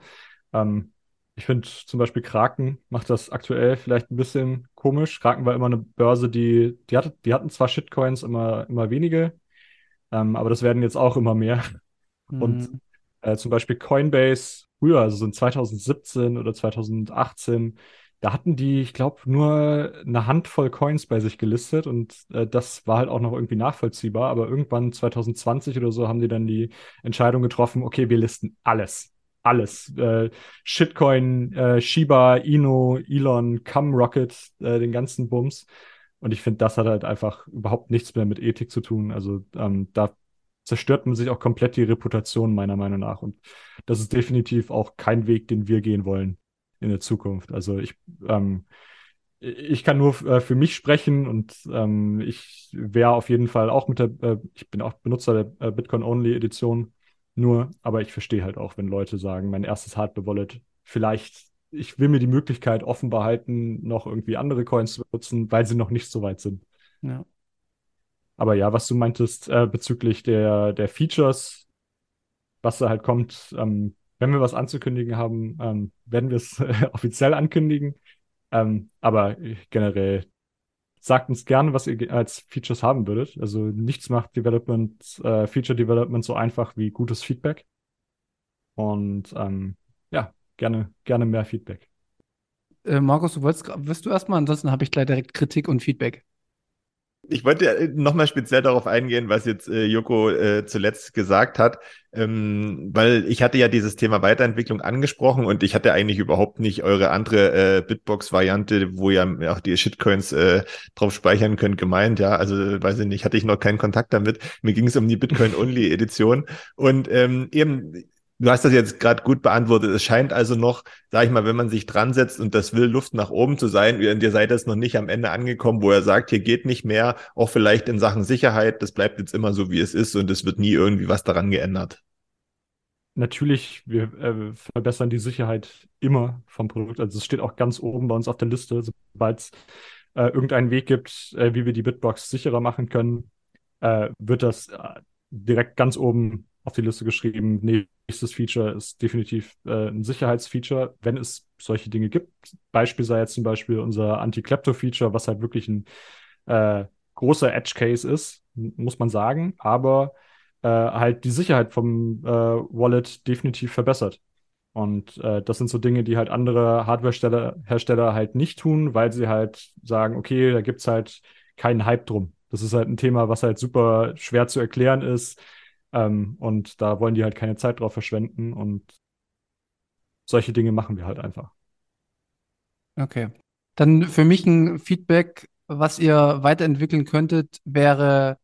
ähm, ich finde zum Beispiel Kraken macht das aktuell vielleicht ein bisschen komisch. Kraken war immer eine Börse, die, die, hatte, die hatten zwar Shitcoins immer, immer wenige, ähm, aber das werden jetzt auch immer mehr. Mhm. Und äh, zum Beispiel Coinbase früher, also so in 2017 oder 2018, da hatten die, ich glaube, nur eine Handvoll Coins bei sich gelistet und äh, das war halt auch noch irgendwie nachvollziehbar. Aber irgendwann 2020 oder so haben die dann die Entscheidung getroffen, okay, wir listen alles. Alles. Äh, Shitcoin, äh, Shiba, Ino, Elon, Cum Rocket, äh, den ganzen Bums. Und ich finde, das hat halt einfach überhaupt nichts mehr mit Ethik zu tun. Also ähm, da zerstört man sich auch komplett die Reputation, meiner Meinung nach. Und das ist definitiv auch kein Weg, den wir gehen wollen in der Zukunft. Also ich, ähm, ich kann nur äh, für mich sprechen und ähm, ich wäre auf jeden Fall auch mit der, äh, ich bin auch Benutzer der äh, Bitcoin-Only-Edition nur, aber ich verstehe halt auch, wenn Leute sagen, mein erstes Hardware-Wallet, vielleicht, ich will mir die Möglichkeit offen behalten, noch irgendwie andere Coins zu benutzen, weil sie noch nicht so weit sind.
Ja.
Aber ja, was du meintest äh, bezüglich der, der Features, was da halt kommt, ähm, wenn wir was anzukündigen haben, ähm, werden wir es offiziell ankündigen. Ähm, aber generell sagt uns gerne, was ihr als Features haben würdet. Also nichts macht Development, äh, Feature Development so einfach wie gutes Feedback. Und ähm, ja, gerne, gerne mehr Feedback.
Äh, Markus, du wolltest, wirst du erstmal, ansonsten habe ich gleich direkt Kritik und Feedback.
Ich wollte äh, nochmal speziell darauf eingehen, was jetzt äh, Joko äh, zuletzt gesagt hat, ähm, weil ich hatte ja dieses Thema Weiterentwicklung angesprochen und ich hatte eigentlich überhaupt nicht eure andere äh, Bitbox-Variante, wo ihr auch die Shitcoins äh, drauf speichern könnt, gemeint. Ja, also weiß ich nicht, hatte ich noch keinen Kontakt damit. Mir ging es um die Bitcoin-Only-Edition und ähm, eben Du hast das jetzt gerade gut beantwortet. Es scheint also noch, sag ich mal, wenn man sich dran setzt und das will, Luft nach oben zu sein, ihr seid jetzt noch nicht am Ende angekommen, wo er sagt, hier geht nicht mehr, auch vielleicht in Sachen Sicherheit, das bleibt jetzt immer so, wie es ist und es wird nie irgendwie was daran geändert.
Natürlich, wir äh, verbessern die Sicherheit immer vom Produkt. Also es steht auch ganz oben bei uns auf der Liste, sobald es äh, irgendeinen Weg gibt, äh, wie wir die Bitbox sicherer machen können, äh, wird das äh, direkt ganz oben auf die Liste geschrieben. Nächstes Feature ist definitiv äh, ein Sicherheitsfeature, wenn es solche Dinge gibt. Beispiel sei jetzt zum Beispiel unser Anti-Klepto-Feature, was halt wirklich ein äh, großer Edge-Case ist, muss man sagen, aber äh, halt die Sicherheit vom äh, Wallet definitiv verbessert. Und äh, das sind so Dinge, die halt andere Hardware-Hersteller halt nicht tun, weil sie halt sagen, okay, da gibt's halt keinen Hype drum. Das ist halt ein Thema, was halt super schwer zu erklären ist ähm, und da wollen die halt keine Zeit drauf verschwenden und solche Dinge machen wir halt einfach.
Okay. Dann für mich ein Feedback, was ihr weiterentwickeln könntet, wäre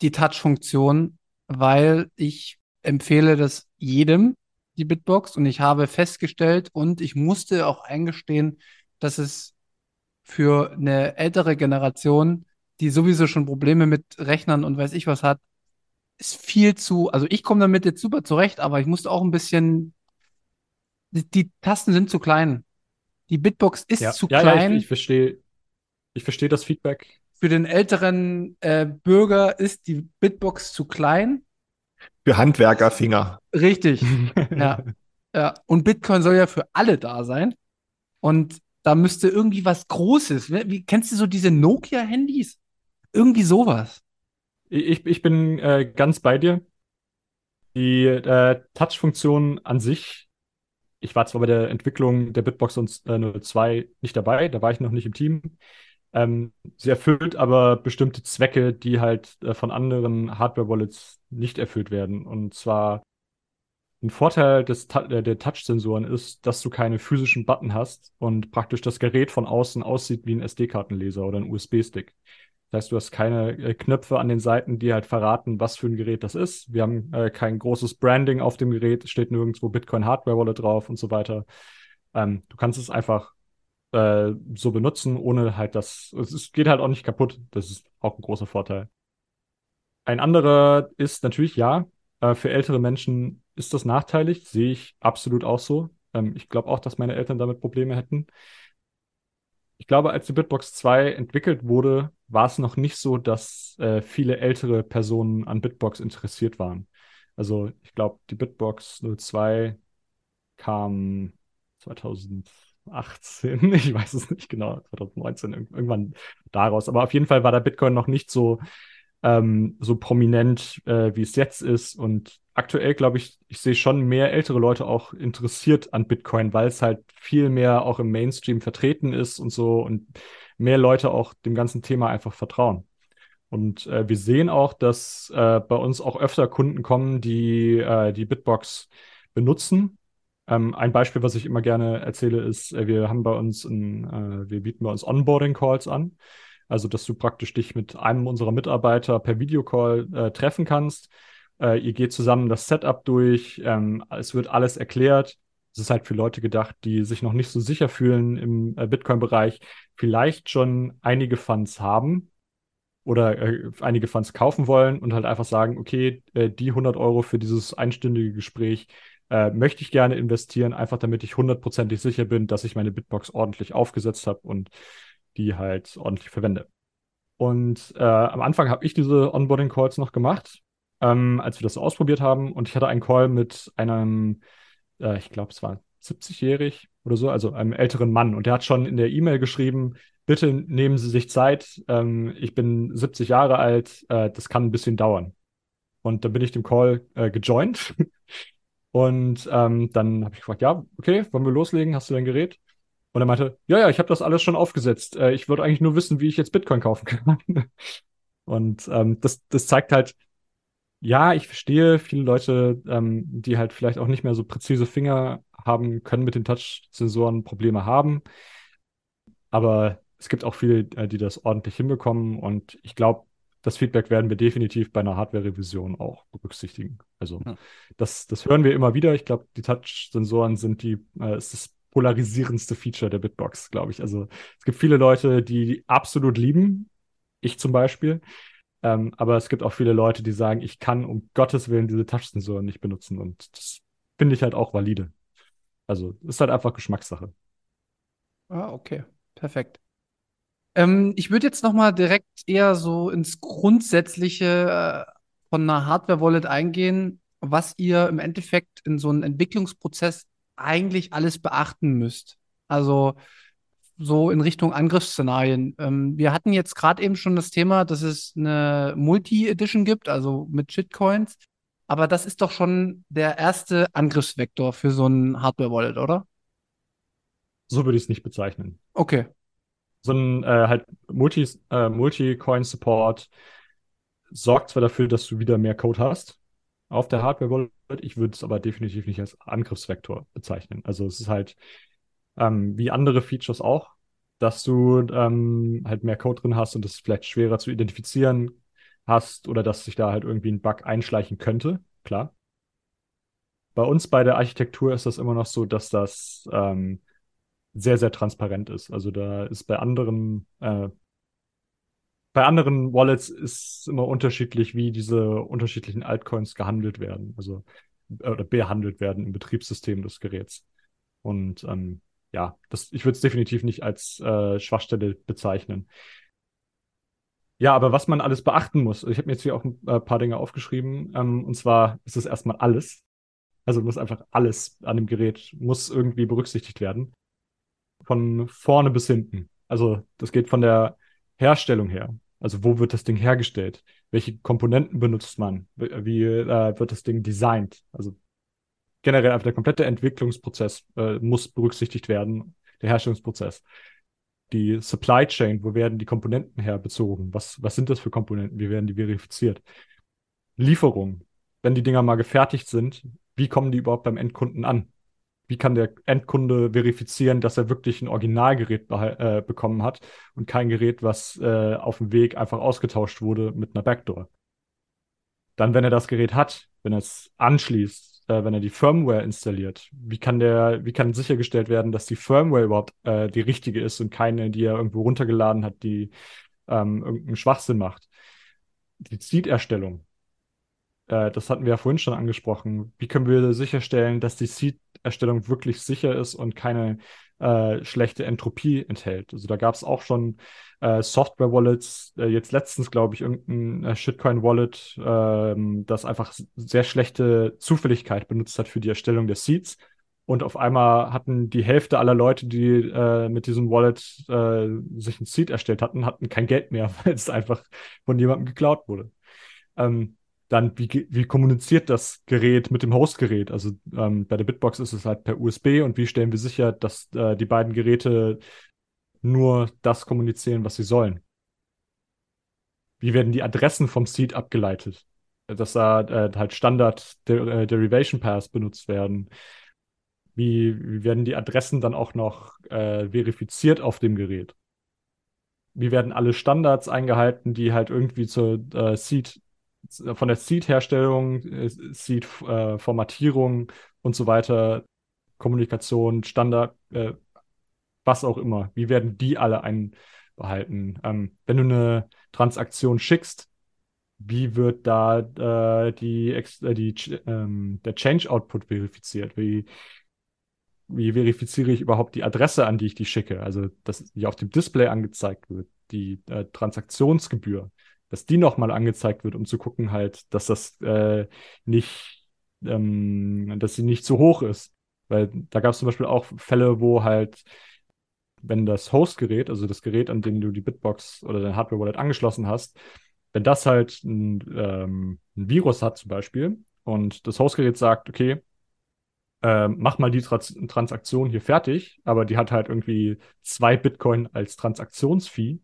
die Touch-Funktion, weil ich empfehle das jedem, die Bitbox, und ich habe festgestellt und ich musste auch eingestehen, dass es für eine ältere Generation, die sowieso schon Probleme mit Rechnern und weiß ich was hat, ist viel zu, also ich komme damit jetzt super zurecht, aber ich musste auch ein bisschen, die, die Tasten sind zu klein. Die Bitbox ist
ja.
zu
ja,
klein.
Ja, ich, ich verstehe ich verstehe das Feedback.
Für den älteren äh, Bürger ist die Bitbox zu klein.
Für Handwerkerfinger.
Richtig. ja. ja. Und Bitcoin soll ja für alle da sein. Und da müsste irgendwie was Großes. Wie, kennst du so diese Nokia-Handys? Irgendwie sowas.
Ich, ich bin äh, ganz bei dir. Die äh, Touch-Funktion an sich, ich war zwar bei der Entwicklung der Bitbox äh, 02 nicht dabei, da war ich noch nicht im Team. Ähm, sie erfüllt aber bestimmte Zwecke, die halt äh, von anderen Hardware-Wallets nicht erfüllt werden. Und zwar ein Vorteil des, äh, der Touch-Sensoren ist, dass du keine physischen Button hast und praktisch das Gerät von außen aussieht wie ein SD-Kartenleser oder ein USB-Stick. Das heißt, du hast keine äh, Knöpfe an den Seiten, die halt verraten, was für ein Gerät das ist. Wir haben äh, kein großes Branding auf dem Gerät, steht nirgendwo Bitcoin Hardware Wallet drauf und so weiter. Ähm, du kannst es einfach äh, so benutzen, ohne halt das, es geht halt auch nicht kaputt. Das ist auch ein großer Vorteil. Ein anderer ist natürlich, ja, äh, für ältere Menschen ist das nachteilig, sehe ich absolut auch so. Ähm, ich glaube auch, dass meine Eltern damit Probleme hätten. Ich glaube, als die Bitbox 2 entwickelt wurde, war es noch nicht so, dass äh, viele ältere Personen an Bitbox interessiert waren. Also ich glaube, die Bitbox 02 kam 2018, ich weiß es nicht genau, 2019 irgendwann daraus. Aber auf jeden Fall war der Bitcoin noch nicht so ähm, so prominent, äh, wie es jetzt ist. Und aktuell, glaube ich, ich sehe schon mehr ältere Leute auch interessiert an Bitcoin, weil es halt viel mehr auch im Mainstream vertreten ist und so und mehr Leute auch dem ganzen Thema einfach vertrauen. Und äh, wir sehen auch, dass äh, bei uns auch öfter Kunden kommen, die äh, die Bitbox benutzen. Ähm, ein Beispiel, was ich immer gerne erzähle, ist, äh, wir haben bei uns, ein, äh, wir bieten bei uns Onboarding Calls an. Also, dass du praktisch dich mit einem unserer Mitarbeiter per Videocall äh, treffen kannst. Äh, ihr geht zusammen das Setup durch. Ähm, es wird alles erklärt. Es ist halt für Leute gedacht, die sich noch nicht so sicher fühlen im äh, Bitcoin-Bereich, vielleicht schon einige Funds haben oder äh, einige Funds kaufen wollen und halt einfach sagen, okay, äh, die 100 Euro für dieses einstündige Gespräch äh, möchte ich gerne investieren, einfach damit ich hundertprozentig sicher bin, dass ich meine Bitbox ordentlich aufgesetzt habe und die halt ordentlich verwende. Und äh, am Anfang habe ich diese Onboarding-Calls noch gemacht, ähm, als wir das ausprobiert haben. Und ich hatte einen Call mit einem, äh, ich glaube, es war 70-jährig, oder so, also einem älteren Mann. Und der hat schon in der E-Mail geschrieben, bitte nehmen Sie sich Zeit, ähm, ich bin 70 Jahre alt, äh, das kann ein bisschen dauern. Und dann bin ich dem Call äh, gejoint. Und ähm, dann habe ich gefragt, ja, okay, wollen wir loslegen? Hast du dein Gerät? Und er meinte, ja, ja, ich habe das alles schon aufgesetzt. Äh, ich würde eigentlich nur wissen, wie ich jetzt Bitcoin kaufen kann. Und ähm, das, das zeigt halt, ja, ich verstehe viele Leute, ähm, die halt vielleicht auch nicht mehr so präzise Finger haben, können mit den Touch-Sensoren Probleme haben. Aber es gibt auch viele, äh, die das ordentlich hinbekommen. Und ich glaube, das Feedback werden wir definitiv bei einer Hardware-Revision auch berücksichtigen. Also ja. das, das hören wir immer wieder. Ich glaube, die Touch-Sensoren sind die, äh, ist das polarisierendste Feature der Bitbox, glaube ich. Also es gibt viele Leute, die absolut lieben, ich zum Beispiel. Ähm, aber es gibt auch viele Leute, die sagen, ich kann um Gottes Willen diese Touch-Sensoren nicht benutzen. Und das finde ich halt auch valide. Also ist halt einfach Geschmackssache.
Ah, okay. Perfekt. Ähm, ich würde jetzt noch mal direkt eher so ins Grundsätzliche äh, von einer Hardware-Wallet eingehen, was ihr im Endeffekt in so einem Entwicklungsprozess eigentlich alles beachten müsst. Also so in Richtung Angriffsszenarien. Ähm, wir hatten jetzt gerade eben schon das Thema, dass es eine Multi-Edition gibt, also mit Shitcoins. Aber das ist doch schon der erste Angriffsvektor für so ein Hardware-Wallet, oder?
So würde ich es nicht bezeichnen.
Okay
so ein äh, halt Multi, äh, Multi-Coin-Support sorgt zwar dafür, dass du wieder mehr Code hast auf der Hardware-Wallet, ich würde es aber definitiv nicht als Angriffsvektor bezeichnen. Also es ist halt ähm, wie andere Features auch, dass du ähm, halt mehr Code drin hast und es vielleicht schwerer zu identifizieren hast oder dass sich da halt irgendwie ein Bug einschleichen könnte, klar. Bei uns bei der Architektur ist das immer noch so, dass das ähm, sehr, sehr transparent ist. Also da ist bei anderen, äh, bei anderen Wallets ist immer unterschiedlich, wie diese unterschiedlichen Altcoins gehandelt werden, also oder behandelt werden im Betriebssystem des Geräts. Und ähm, ja, das, ich würde es definitiv nicht als äh, Schwachstelle bezeichnen. Ja, aber was man alles beachten muss, ich habe mir jetzt hier auch ein äh, paar Dinge aufgeschrieben, ähm, und zwar ist es erstmal alles. Also muss einfach alles an dem Gerät muss irgendwie berücksichtigt werden von vorne bis hinten. Also das geht von der Herstellung her. Also wo wird das Ding hergestellt? Welche Komponenten benutzt man? Wie äh, wird das Ding designt? Also generell einfach der komplette Entwicklungsprozess äh, muss berücksichtigt werden, der Herstellungsprozess. Die Supply Chain, wo werden die Komponenten herbezogen? Was, was sind das für Komponenten? Wie werden die verifiziert? Lieferung, wenn die Dinger mal gefertigt sind, wie kommen die überhaupt beim Endkunden an? Wie kann der Endkunde verifizieren, dass er wirklich ein Originalgerät äh, bekommen hat und kein Gerät, was äh, auf dem Weg einfach ausgetauscht wurde mit einer Backdoor. Dann, wenn er das Gerät hat, wenn er es anschließt, äh, wenn er die Firmware installiert, wie kann der, wie kann sichergestellt werden, dass die Firmware überhaupt äh, die richtige ist und keine, die er irgendwo runtergeladen hat, die ähm, irgendeinen Schwachsinn macht. Die Seed-Erstellung, äh, das hatten wir ja vorhin schon angesprochen. Wie können wir sicherstellen, dass die Seed-Erstellung wirklich sicher ist und keine äh, schlechte Entropie enthält? Also da gab es auch schon äh, Software-Wallets, äh, jetzt letztens, glaube ich, irgendein äh, Shitcoin-Wallet, ähm, das einfach sehr schlechte Zufälligkeit benutzt hat für die Erstellung der Seeds. Und auf einmal hatten die Hälfte aller Leute, die äh, mit diesem Wallet äh, sich ein Seed erstellt hatten, hatten kein Geld mehr, weil es einfach von jemandem geklaut wurde. Ähm, dann, wie, wie kommuniziert das Gerät mit dem Hostgerät? Also ähm, bei der Bitbox ist es halt per USB und wie stellen wir sicher, dass äh, die beiden Geräte nur das kommunizieren, was sie sollen? Wie werden die Adressen vom Seed abgeleitet? Dass da äh, halt Standard Der äh, Derivation Pairs benutzt werden. Wie, wie, werden die Adressen dann auch noch äh, verifiziert auf dem Gerät? Wie werden alle Standards eingehalten, die halt irgendwie zur äh, Seed von der Seed-Herstellung, äh, Seed-Formatierung äh, und so weiter, Kommunikation, Standard, äh, was auch immer. Wie werden die alle einbehalten? Ähm, wenn du eine Transaktion schickst, wie wird da äh, die, äh, die, ähm, der Change-Output verifiziert? Wie, wie verifiziere ich überhaupt die Adresse, an die ich die schicke? Also, dass die auf dem Display angezeigt wird, die äh, Transaktionsgebühr dass die nochmal angezeigt wird, um zu gucken halt, dass das äh, nicht, ähm, dass sie nicht zu hoch ist. Weil da gab es zum Beispiel auch Fälle, wo halt, wenn das Host-Gerät, also das Gerät, an dem du die Bitbox oder dein Hardware-Wallet angeschlossen hast, wenn das halt ein, ähm, ein Virus hat zum Beispiel und das Hostgerät sagt, okay, äh, mach mal die Trans Transaktion hier fertig, aber die hat halt irgendwie zwei Bitcoin als Transaktionsfee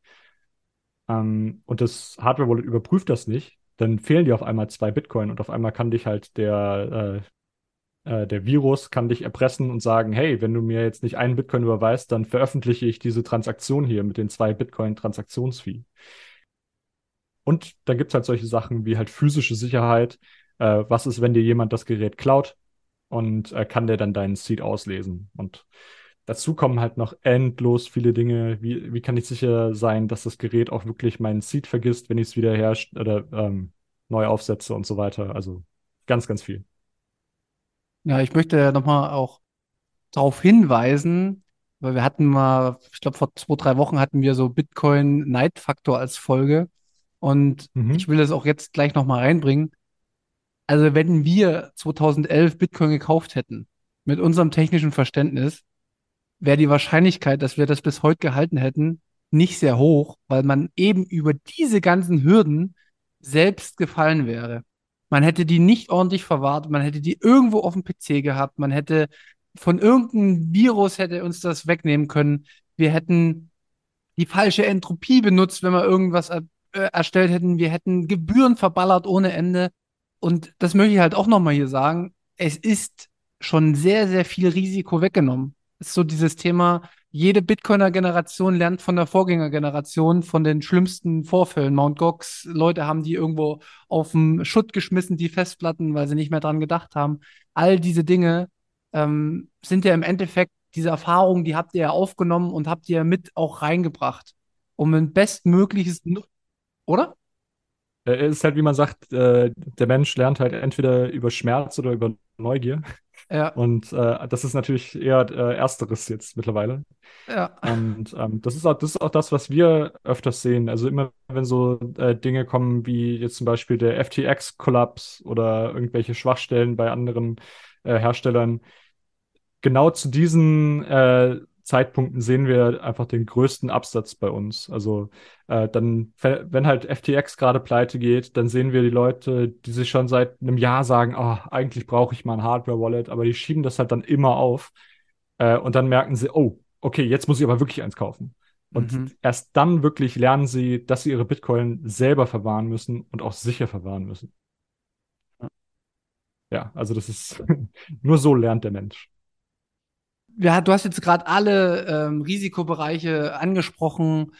ähm, und das Hardware-Wallet überprüft das nicht, dann fehlen dir auf einmal zwei Bitcoin und auf einmal kann dich halt der, äh, äh, der Virus kann dich erpressen und sagen, hey, wenn du mir jetzt nicht einen Bitcoin überweist, dann veröffentliche ich diese Transaktion hier mit den zwei Bitcoin Transaktionsfee. Und da gibt es halt solche Sachen wie halt physische Sicherheit. Äh, was ist, wenn dir jemand das Gerät klaut und äh, kann der dann deinen Seed auslesen? Und dazu kommen halt noch endlos viele Dinge. Wie, wie kann ich sicher sein, dass das Gerät auch wirklich meinen Seed vergisst, wenn ich es wieder herrscht oder ähm, neu aufsetze und so weiter? Also ganz, ganz viel.
Ja, ich möchte nochmal auch darauf hinweisen, weil wir hatten mal, ich glaube, vor zwei, drei Wochen hatten wir so Bitcoin Neidfaktor als Folge. Und
Mhm.
ich will das auch jetzt gleich nochmal reinbringen. Also wenn wir 2011 Bitcoin gekauft hätten, mit unserem technischen Verständnis, wäre die Wahrscheinlichkeit, dass wir das bis heute gehalten hätten, nicht sehr hoch, weil man eben über diese ganzen Hürden selbst gefallen wäre. Man hätte die nicht ordentlich verwahrt, man hätte die irgendwo auf dem PC gehabt, man hätte von irgendeinem Virus hätte uns das wegnehmen können. Wir hätten die falsche Entropie benutzt, wenn wir irgendwas er äh, erstellt hätten. Wir hätten Gebühren verballert ohne Ende. Und das möchte ich halt auch nochmal hier sagen. Es ist schon sehr, sehr viel Risiko weggenommen. Ist so dieses Thema, jede Bitcoiner-Generation lernt von der Vorgängergeneration von den schlimmsten Vorfällen. Mount Gox, Leute haben die irgendwo auf den Schutt geschmissen, die Festplatten, weil sie nicht mehr dran gedacht haben. All diese Dinge ähm, sind ja im Endeffekt diese Erfahrungen, die habt ihr ja aufgenommen und habt ihr mit auch reingebracht, um ein bestmögliches, oder?
Äh, Es ist halt, wie man sagt, äh, der Mensch lernt halt entweder über Schmerz oder über Neugier.
Ja,
Und äh, das ist natürlich eher äh, Ersteres jetzt mittlerweile.
ja.
Und ähm, das ist auch, das ist auch das, was wir öfters sehen. Also immer, wenn so äh, Dinge kommen wie jetzt zum Beispiel der FTX-Kollaps oder irgendwelche Schwachstellen bei anderen äh, Herstellern, genau zu diesen äh, Zeitpunkten sehen wir einfach den größten Absatz bei uns. Also äh, dann, wenn halt FTX gerade pleite geht, dann sehen wir die Leute, die sich schon seit einem Jahr sagen, oh, eigentlich brauche ich mal ein Hardware-Wallet, aber die schieben das halt dann immer auf. Äh, und dann merken sie, oh, okay, jetzt muss ich aber wirklich eins kaufen. Und
Mhm.
erst dann wirklich lernen sie, dass sie ihre Bitcoin selber verwahren müssen und auch sicher verwahren müssen. Ja, also das ist nur so lernt der Mensch.
Ja, du hast jetzt gerade alle ähm, Risikobereiche angesprochen,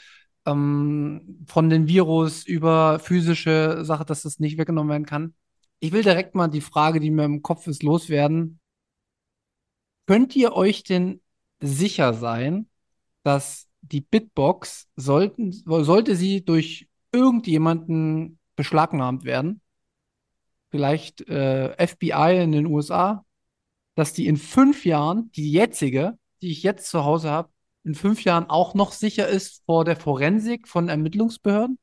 ähm, von den Virus über physische Sache, dass das nicht weggenommen werden kann. Ich will direkt mal die Frage, die mir im Kopf ist, loswerden. Könnt ihr euch denn sicher sein, dass die Bitbox sollten, sollte sie durch irgendjemanden beschlagnahmt werden, vielleicht äh, FBI in den USA, dass die in fünf Jahren, die jetzige, die ich jetzt zu Hause habe, in fünf Jahren auch noch sicher ist vor der Forensik von Ermittlungsbehörden?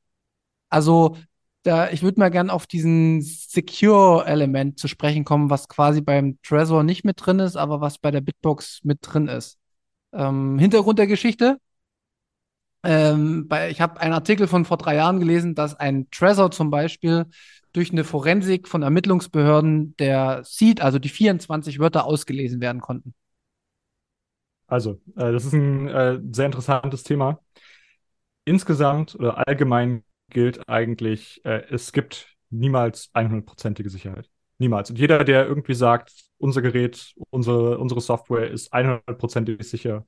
Also, da, ich würde mal gern auf diesen Secure-Element zu sprechen kommen, was quasi beim Trezor nicht mit drin ist, aber was bei der Bitbox mit drin ist. Ähm, Hintergrund der Geschichte. Ähm, bei, ich habe einen Artikel von vor drei Jahren gelesen, dass ein Trezor zum Beispiel durch eine Forensik von Ermittlungsbehörden der Seed, also die 24 Wörter, ausgelesen werden konnten.
Also, äh, das ist ein äh, sehr interessantes Thema. Insgesamt oder allgemein gilt eigentlich, äh, es gibt niemals 100%ige Sicherheit. Niemals. Und jeder, der irgendwie sagt, unser Gerät, unsere, unsere Software ist 100%ig sicher,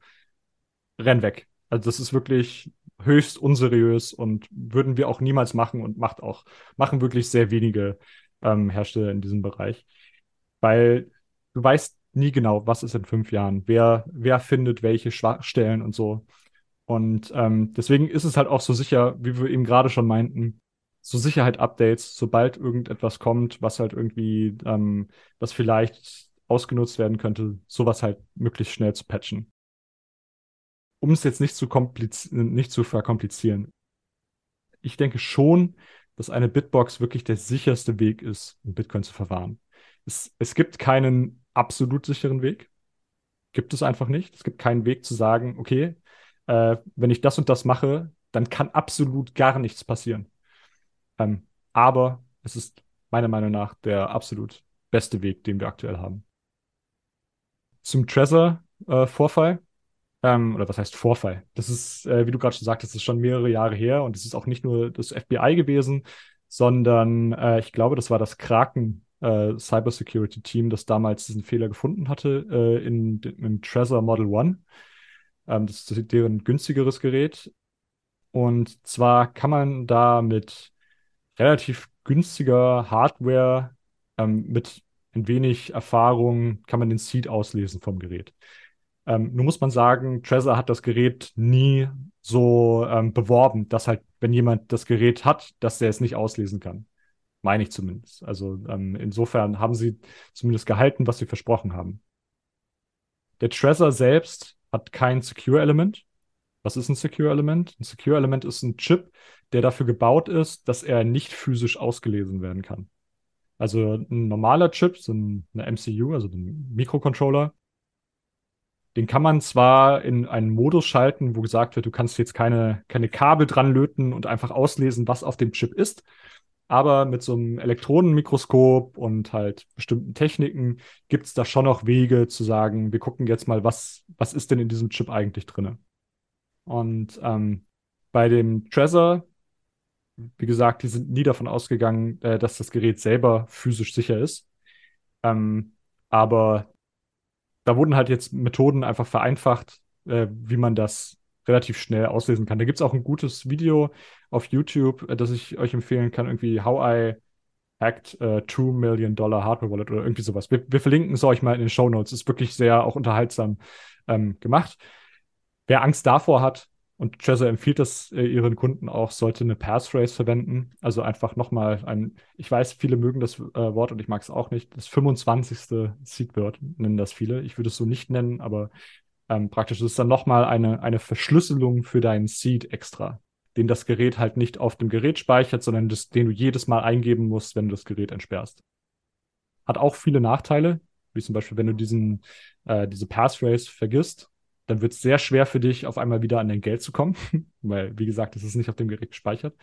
renn weg. Also das ist wirklich höchst unseriös und würden wir auch niemals machen und macht auch, machen wirklich sehr wenige ähm, Hersteller in diesem Bereich. Weil du weißt nie genau, was ist in fünf Jahren, wer, wer findet welche Schwachstellen und so. Und ähm, deswegen ist es halt auch so sicher, wie wir eben gerade schon meinten, so Sicherheit-Updates, sobald irgendetwas kommt, was halt irgendwie, ähm, was vielleicht ausgenutzt werden könnte, sowas halt möglichst schnell zu patchen. Um es jetzt nicht zu, nicht zu verkomplizieren. Ich denke schon, dass eine Bitbox wirklich der sicherste Weg ist, um Bitcoin zu verwahren. Es, es gibt keinen absolut sicheren Weg. gibt es einfach nicht. Es gibt keinen Weg zu sagen, okay, äh, wenn ich das und das mache, dann kann absolut gar nichts passieren. Ähm, aber es ist meiner Meinung nach der absolut beste Weg, den wir aktuell haben. Zum Trezor-Vorfall. Äh, ähm, oder was heißt Vorfall? Das ist, äh, wie du gerade schon sagtest, das ist schon mehrere Jahre her und es ist auch nicht nur das FBI gewesen, sondern äh, ich glaube, das war das Kraken äh, Cybersecurity Team, das damals diesen Fehler gefunden hatte äh, in, im Trezor Model One. Ähm, das ist deren günstigeres Gerät. Und zwar kann man da mit relativ günstiger Hardware, ähm, mit ein wenig Erfahrung, kann man den Seed auslesen vom Gerät. Ähm, nun muss man sagen, Trezor hat das Gerät nie so ähm, beworben, dass halt, wenn jemand das Gerät hat, dass der es nicht auslesen kann. Meine ich zumindest. Also ähm, insofern haben sie zumindest gehalten, was sie versprochen haben. Der Trezor selbst hat kein Secure-Element. Was ist ein Secure-Element? Ein Secure-Element ist ein Chip, der dafür gebaut ist, dass er nicht physisch ausgelesen werden kann. Also ein normaler Chip, so eine MCU, also ein Mikrocontroller, den kann man zwar in einen Modus schalten, wo gesagt wird, du kannst jetzt keine, keine Kabel dran löten und einfach auslesen, was auf dem Chip ist. Aber mit so einem Elektronenmikroskop und halt bestimmten Techniken gibt es da schon noch Wege zu sagen, wir gucken jetzt mal, was, was ist denn in diesem Chip eigentlich drin. Und ähm, bei dem Trezor, wie gesagt, die sind nie davon ausgegangen, äh, dass das Gerät selber physisch sicher ist. Ähm, aber da wurden halt jetzt Methoden einfach vereinfacht, äh, wie man das relativ schnell auslesen kann. Da gibt es auch ein gutes Video auf YouTube, äh, das ich euch empfehlen kann, irgendwie How I Hacked uh, 2 Million Dollar Hardware Wallet oder irgendwie sowas. Wir, wir verlinken es euch mal in den Show Notes. Ist wirklich sehr auch unterhaltsam ähm, gemacht. Wer Angst davor hat, und Trezor empfiehlt das äh, ihren Kunden auch, sollte eine Passphrase verwenden. Also einfach nochmal ein, ich weiß, viele mögen das äh, Wort und ich mag es auch nicht. Das 25. Seedword nennen das viele. Ich würde es so nicht nennen, aber ähm, praktisch ist es dann nochmal eine, eine Verschlüsselung für deinen Seed extra, den das Gerät halt nicht auf dem Gerät speichert, sondern das, den du jedes Mal eingeben musst, wenn du das Gerät entsperrst. Hat auch viele Nachteile, wie zum Beispiel, wenn du diesen, äh, diese Passphrase vergisst, dann wird es sehr schwer für dich, auf einmal wieder an dein Geld zu kommen, weil, wie gesagt, es ist nicht auf dem Gerät gespeichert.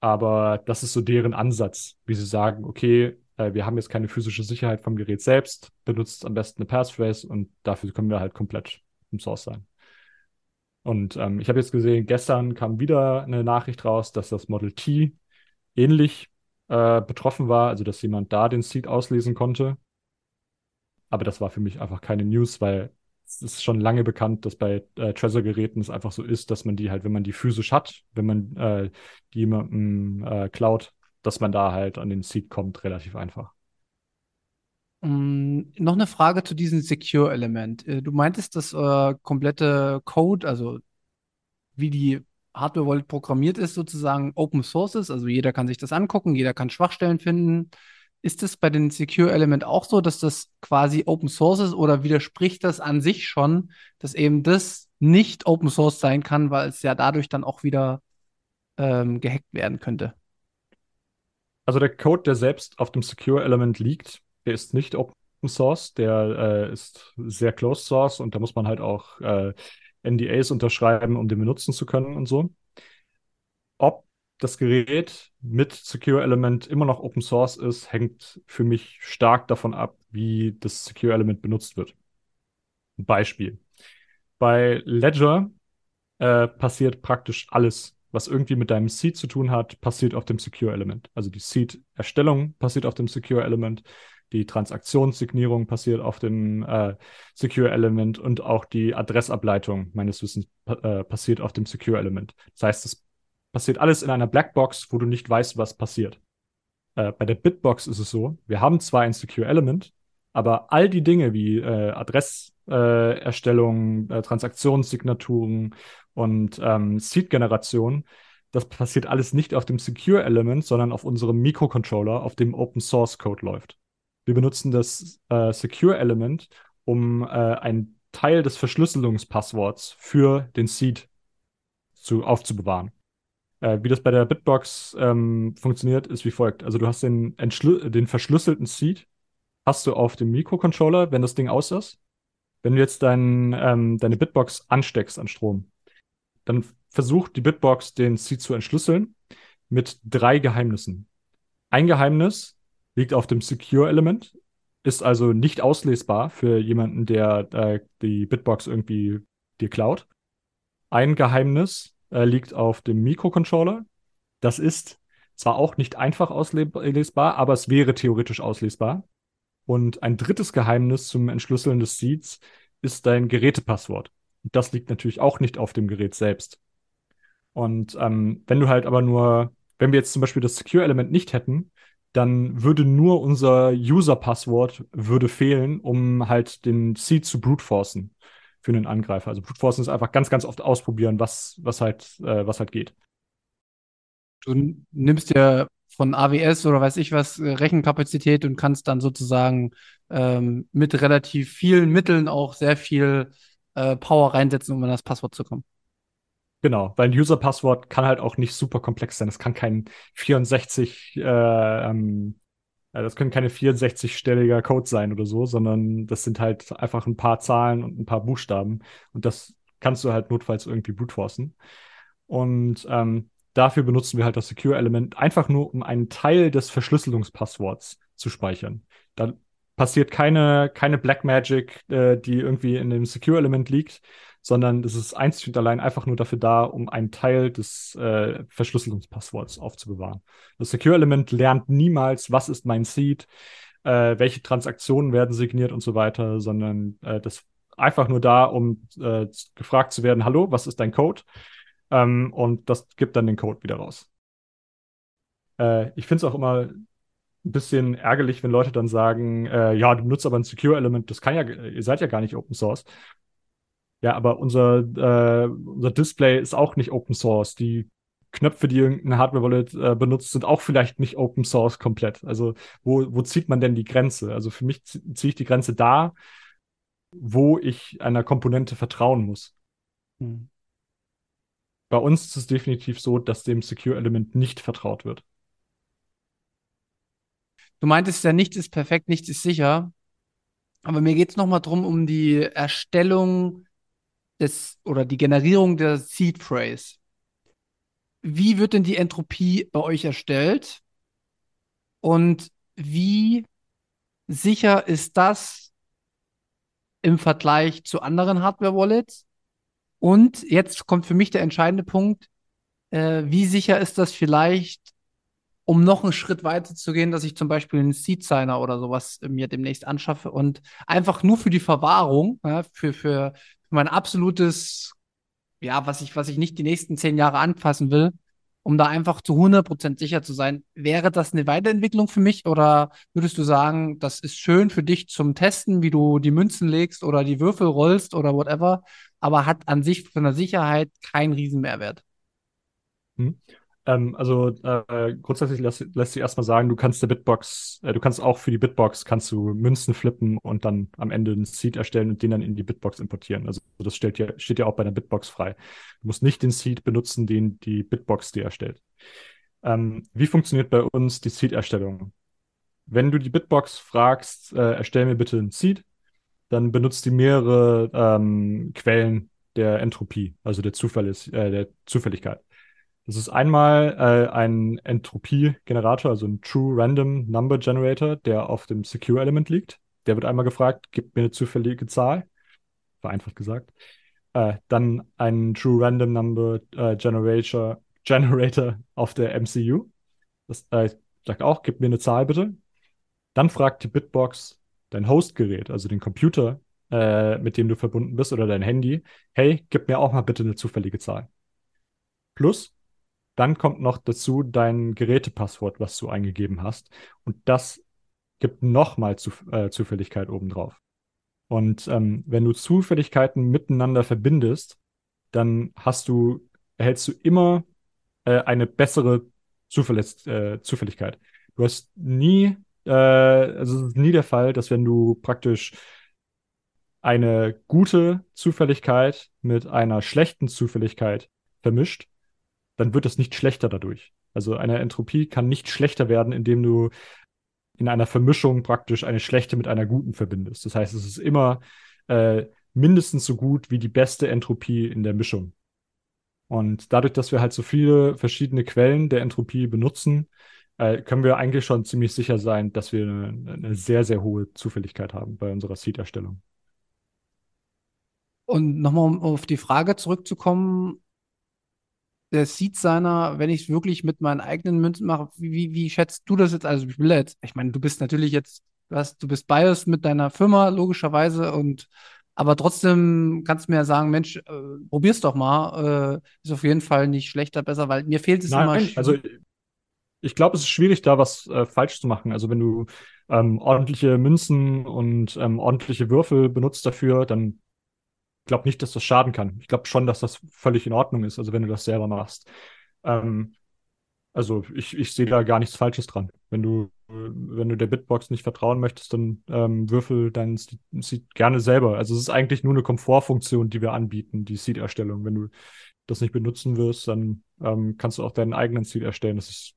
Aber das ist so deren Ansatz, wie sie sagen, okay, äh, wir haben jetzt keine physische Sicherheit vom Gerät selbst, benutzt am besten eine Passphrase und dafür können wir halt komplett im Source sein. Und ähm, ich habe jetzt gesehen, gestern kam wieder eine Nachricht raus, dass das Model T ähnlich äh, betroffen war, also dass jemand da den Seed auslesen konnte. Aber das war für mich einfach keine News, weil es ist schon lange bekannt, dass bei äh, Trezor-Geräten es einfach so ist, dass man die halt, wenn man die physisch hat, wenn man äh, die jemandem äh, klaut, dass man da halt an den Seed kommt, relativ einfach.
Um, noch eine Frage zu diesem Secure-Element. Äh, du meintest, das äh, komplette Code, also wie die Hardware-Wallet programmiert ist, sozusagen Open Source ist. Also jeder kann sich das angucken, jeder kann Schwachstellen finden. Ist es bei den Secure Element auch so, dass das quasi Open Source ist oder widerspricht das an sich schon, dass eben das nicht Open Source sein kann, weil es ja dadurch dann auch wieder ähm, gehackt werden könnte?
Also der Code, der selbst auf dem Secure Element liegt, der ist nicht Open Source, der äh, ist sehr Closed Source und da muss man halt auch äh, NDAs unterschreiben, um den benutzen zu können und so. Ob das Gerät mit Secure Element immer noch Open Source ist, hängt für mich stark davon ab, wie das Secure Element benutzt wird. Ein Beispiel. Bei Ledger äh, passiert praktisch alles, was irgendwie mit deinem Seed zu tun hat, passiert auf dem Secure Element. Also die Seed-Erstellung passiert auf dem Secure Element, die Transaktionssignierung passiert auf dem äh, Secure Element und auch die Adressableitung meines Wissens äh, passiert auf dem Secure Element. Das heißt, es passiert alles in einer Blackbox, wo du nicht weißt, was passiert. Äh, bei der Bitbox ist es so, wir haben zwar ein Secure Element, aber all die Dinge wie äh, Adresserstellung, äh, Transaktionssignaturen und ähm, Seed-Generation, das passiert alles nicht auf dem Secure Element, sondern auf unserem Mikrocontroller, auf dem Open Source Code läuft. Wir benutzen das äh, Secure Element, um äh, einen Teil des Verschlüsselungspassworts für den Seed zu, aufzubewahren. Äh, wie das bei der Bitbox ähm, funktioniert, ist wie folgt. Also du hast den, den verschlüsselten Seed, hast du auf dem Mikrocontroller, wenn das Ding aus ist. wenn du jetzt dein, ähm, deine Bitbox ansteckst an Strom, dann versucht die Bitbox den Seed zu entschlüsseln mit drei Geheimnissen. Ein Geheimnis liegt auf dem Secure-Element, ist also nicht auslesbar für jemanden, der äh, die Bitbox irgendwie dir klaut. Ein Geheimnis äh, liegt auf dem Mikrocontroller. Das ist zwar auch nicht einfach auslesbar, aber es wäre theoretisch auslesbar. Und ein drittes Geheimnis zum Entschlüsseln des Seeds ist dein Gerätepasswort. Das liegt natürlich auch nicht auf dem Gerät selbst. Und ähm, wenn du halt aber nur, wenn wir jetzt zum Beispiel das Secure-Element nicht hätten, dann würde nur unser User-Passwort würde fehlen, um halt den Seed zu brute-forcen für einen Angreifer. Also brute-forcen ist einfach ganz, ganz oft ausprobieren, was, was halt, äh, was halt geht.
Du nimmst ja von AWS oder weiß ich was äh, Rechenkapazität und kannst dann sozusagen ähm, mit relativ vielen Mitteln auch sehr viel äh, Power reinsetzen, um an das Passwort zu kommen.
Genau, weil ein User-Passwort kann halt auch nicht super komplex sein. Es kann kein 64, äh, ähm, das können keine 64-stelliger Code sein oder so, sondern das sind halt einfach ein paar Zahlen und ein paar Buchstaben. Und das kannst du halt notfalls irgendwie brute Und ähm, dafür benutzen wir halt das Secure-Element einfach nur, um einen Teil des Verschlüsselungspassworts zu speichern. Da passiert keine, keine Black Magic, äh, die irgendwie in dem Secure-Element liegt, sondern es ist einzig und allein einfach nur dafür da, um einen Teil des äh, Verschlüsselungspassworts aufzubewahren. Das Secure-Element lernt niemals, was ist mein Seed, äh, welche Transaktionen werden signiert und so weiter, sondern äh, das einfach nur da, um äh, gefragt zu werden, hallo, was ist dein Code? Ähm, und das gibt dann den Code wieder raus. Äh, ich finde es auch immer ein bisschen ärgerlich, wenn Leute dann sagen, äh, ja, du benutzt aber ein Secure-Element, das kann ja, ihr seid ja gar nicht Open Source. Ja, aber unser, äh, unser Display ist auch nicht Open Source. Die Knöpfe, die irgendeine Hardware-Wallet äh, benutzt, sind auch vielleicht nicht Open Source komplett. Also wo, wo zieht man denn die Grenze? Also für mich ziehe ich die Grenze da, wo ich einer Komponente vertrauen muss. Hm bei uns ist es definitiv so, dass dem Secure-Element nicht vertraut wird.
Du meintest ja, nichts ist perfekt, nichts ist sicher. Aber mir geht es nochmal drum um die Erstellung des oder die Generierung der Seed Phrase. Wie wird denn die Entropie bei euch erstellt? Und wie sicher ist das im Vergleich zu anderen Hardware-Wallets? Und jetzt kommt für mich der entscheidende Punkt. Äh, wie sicher ist das vielleicht, um noch einen Schritt weiter zu gehen, dass ich zum Beispiel einen Seed-Signer oder sowas mir demnächst anschaffe und einfach nur für die Verwahrung, ja, für, für, für mein absolutes, ja, was ich, was ich nicht die nächsten zehn Jahre anfassen will, um da einfach zu 100% sicher zu sein. Wäre das eine Weiterentwicklung für mich oder würdest du sagen, das ist schön für dich zum Testen, wie du die Münzen legst oder die Würfel rollst oder whatever, aber hat an sich von der Sicherheit keinen Riesenmehrwert.
Hm. Ähm, also äh, grundsätzlich lässt, lässt sich erstmal sagen, du kannst der Bitbox, äh, du kannst auch für die Bitbox kannst du Münzen flippen und dann am Ende einen Seed erstellen und den dann in die Bitbox importieren. Also das stellt ja, steht ja auch bei der Bitbox frei. Du musst nicht den Seed benutzen, den die Bitbox dir erstellt. Ähm, wie funktioniert bei uns die Seed-Erstellung? Wenn du die Bitbox fragst, äh, erstell mir bitte einen Seed, dann benutzt die mehrere ähm, Quellen der Entropie, also der, Zufall ist, äh, der Zufälligkeit. Das ist einmal äh, ein Entropie-Generator, also ein True Random Number Generator, der auf dem Secure Element liegt. Der wird einmal gefragt, gib mir eine zufällige Zahl. Vereinfacht gesagt. Äh, dann ein True Random Number äh, Generator, Generator auf der MCU. Das äh, sagt auch, gib mir eine Zahl bitte. Dann fragt die Bitbox dein Hostgerät, also den Computer, äh, mit dem du verbunden bist oder dein Handy, hey, gib mir auch mal bitte eine zufällige Zahl. Plus, dann kommt noch dazu dein Gerätepasswort, was du eingegeben hast. Und das gibt nochmal Zuf äh, Zufälligkeit obendrauf. Und ähm, wenn du Zufälligkeiten miteinander verbindest, dann hast du, erhältst du immer äh, eine bessere Zufällig äh, Zufälligkeit. Du hast nie äh, also es ist nie der Fall, dass wenn du praktisch eine gute Zufälligkeit mit einer schlechten Zufälligkeit vermischt, dann wird es nicht schlechter dadurch. Also eine Entropie kann nicht schlechter werden, indem du in einer Vermischung praktisch eine schlechte mit einer guten verbindest. Das heißt, es ist immer äh, mindestens so gut wie die beste Entropie in der Mischung. Und dadurch, dass wir halt so viele verschiedene Quellen der Entropie benutzen, äh, können wir eigentlich schon ziemlich sicher sein, dass wir eine sehr, sehr hohe Zufälligkeit haben bei unserer Seed-Erstellung.
Und nochmal, um auf die Frage zurückzukommen, der Seed seiner, wenn ich es wirklich mit meinen eigenen Münzen mache, wie, wie, wie schätzt du das jetzt? Also ich will jetzt, ich meine, du bist natürlich jetzt, du, hast, du bist biased mit deiner Firma, logischerweise, und aber trotzdem kannst du mir ja sagen, Mensch, äh, probier's doch mal. Äh, ist auf jeden Fall nicht schlechter, besser, weil mir fehlt es
Nein,
immer.
also ich glaube, es ist schwierig, da was äh, falsch zu machen. Also wenn du ähm, ordentliche Münzen und ähm, ordentliche Würfel benutzt dafür, dann glaube nicht, dass das schaden kann. Ich glaube schon, dass das völlig in Ordnung ist, also wenn du das selber machst. Ähm, also ich, ich sehe da gar nichts Falsches dran. Wenn du, wenn du der Bitbox nicht vertrauen möchtest, dann ähm, würfel dein Seed gerne selber. Also es ist eigentlich nur eine Komfortfunktion, die wir anbieten, die Seed-Erstellung. Wenn du das nicht benutzen wirst, dann ähm, kannst du auch deinen eigenen Seed erstellen. Das ist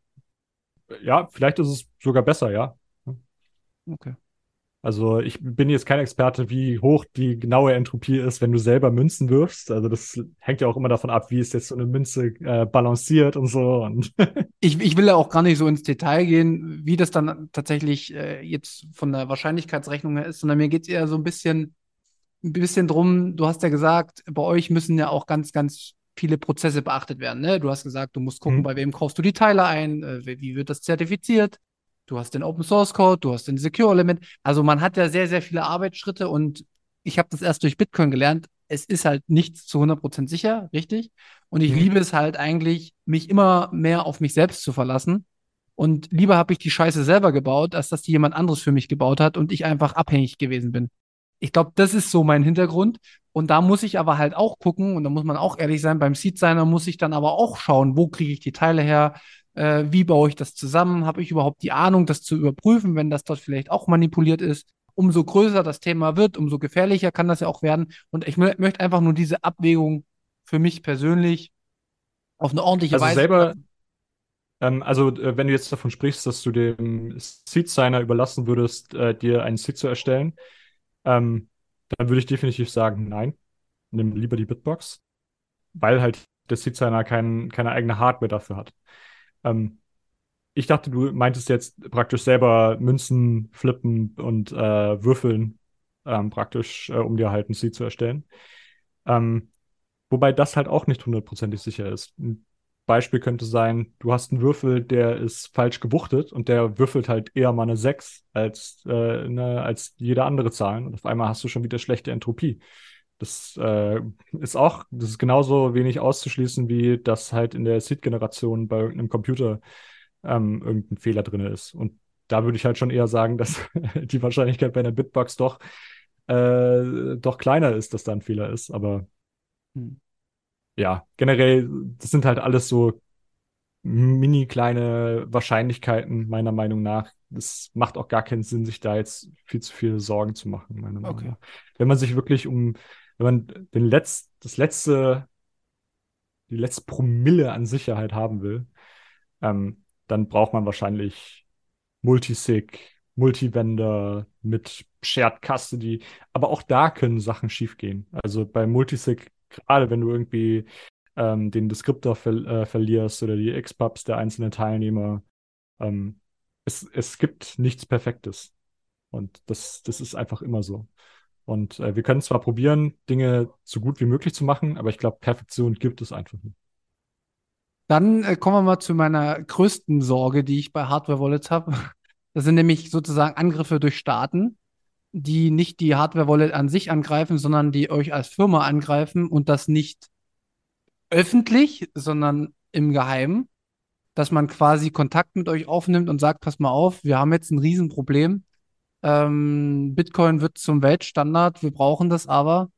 ja, vielleicht ist es sogar besser, ja.
Okay.
Also ich bin jetzt kein Experte, wie hoch die genaue Entropie ist, wenn du selber Münzen wirfst. Also das hängt ja auch immer davon ab, wie ist jetzt so eine Münze äh, balanciert und so. Und
ich, ich will ja auch gar nicht so ins Detail gehen, wie das dann tatsächlich äh, jetzt von der Wahrscheinlichkeitsrechnung her ist, sondern mir geht es eher so ein bisschen, ein bisschen drum, du hast ja gesagt, bei euch müssen ja auch ganz, ganz viele Prozesse beachtet werden. Ne? Du hast gesagt, du musst gucken, mhm. bei wem kaufst du die Teile ein, äh, wie wird das zertifiziert. Du hast den Open Source Code, du hast den Secure Element. Also man hat ja sehr, sehr viele Arbeitsschritte und ich habe das erst durch Bitcoin gelernt. Es ist halt nichts zu 100% sicher, richtig? Und ich mhm. liebe es halt eigentlich, mich immer mehr auf mich selbst zu verlassen. Und lieber habe ich die Scheiße selber gebaut, als dass die jemand anderes für mich gebaut hat und ich einfach abhängig gewesen bin. Ich glaube, das ist so mein Hintergrund. Und da muss ich aber halt auch gucken, und da muss man auch ehrlich sein, beim Seed-Signer muss ich dann aber auch schauen, wo kriege ich die Teile her, äh, wie baue ich das zusammen? Habe ich überhaupt die Ahnung, das zu überprüfen, wenn das dort vielleicht auch manipuliert ist? Umso größer das Thema wird, umso gefährlicher kann das ja auch werden. Und ich möchte einfach nur diese Abwägung für mich persönlich auf eine ordentliche
also
Weise.
Selber, ähm, also, äh, wenn du jetzt davon sprichst, dass du dem Seed-Signer überlassen würdest, äh, dir einen Seed zu erstellen, ähm, dann würde ich definitiv sagen, nein. Nimm lieber die Bitbox, weil halt der Seed-Signer kein, keine eigene Hardware dafür hat. Ähm, ich dachte, du meintest jetzt praktisch selber Münzen flippen und äh, würfeln, ähm, praktisch, äh, um dir halt ein Seed zu erstellen. Ähm, wobei das halt auch nicht hundertprozentig sicher ist. Ein Beispiel könnte sein, du hast einen Würfel, der ist falsch gewuchtet und der würfelt halt eher mal eine 6 als, äh, ne, als jede andere Zahl. Und auf einmal hast du schon wieder schlechte Entropie. Das äh, ist auch, das ist genauso wenig auszuschließen, wie dass halt in der Seed-Generation bei irgendeinem Computer ähm, irgendein Fehler drin ist. Und da würde ich halt schon eher sagen, dass die Wahrscheinlichkeit bei einer Bitbox doch, äh, doch kleiner ist, dass da ein Fehler ist. Aber hm. ja, generell, das sind halt alles so mini kleine Wahrscheinlichkeiten, meiner Meinung nach. Es macht auch gar keinen Sinn, sich da jetzt viel zu viele Sorgen zu machen, meiner Meinung
okay.
nach. Wenn man sich wirklich um wenn man den Letz-, das letzte, die letzte Promille an Sicherheit haben will, ähm, dann braucht man wahrscheinlich Multisig, Multivendor mit Shared Custody. Aber auch da können Sachen schiefgehen. Also bei Multisig, gerade wenn du irgendwie ähm, den Deskriptor ver äh, verlierst oder die XPubs der einzelnen Teilnehmer, ähm, es, es gibt nichts Perfektes. Und das, das ist einfach immer so. Und äh, wir können zwar probieren, Dinge so gut wie möglich zu machen, aber ich glaube, Perfektion gibt es einfach nicht.
Dann äh, kommen wir mal zu meiner größten Sorge, die ich bei Hardware-Wallets habe. Das sind nämlich sozusagen Angriffe durch Staaten, die nicht die Hardware-Wallet an sich angreifen, sondern die euch als Firma angreifen und das nicht öffentlich, sondern im Geheimen, dass man quasi Kontakt mit euch aufnimmt und sagt, pass mal auf, wir haben jetzt ein Riesenproblem ähm, Bitcoin wird zum Weltstandard, wir brauchen das aber.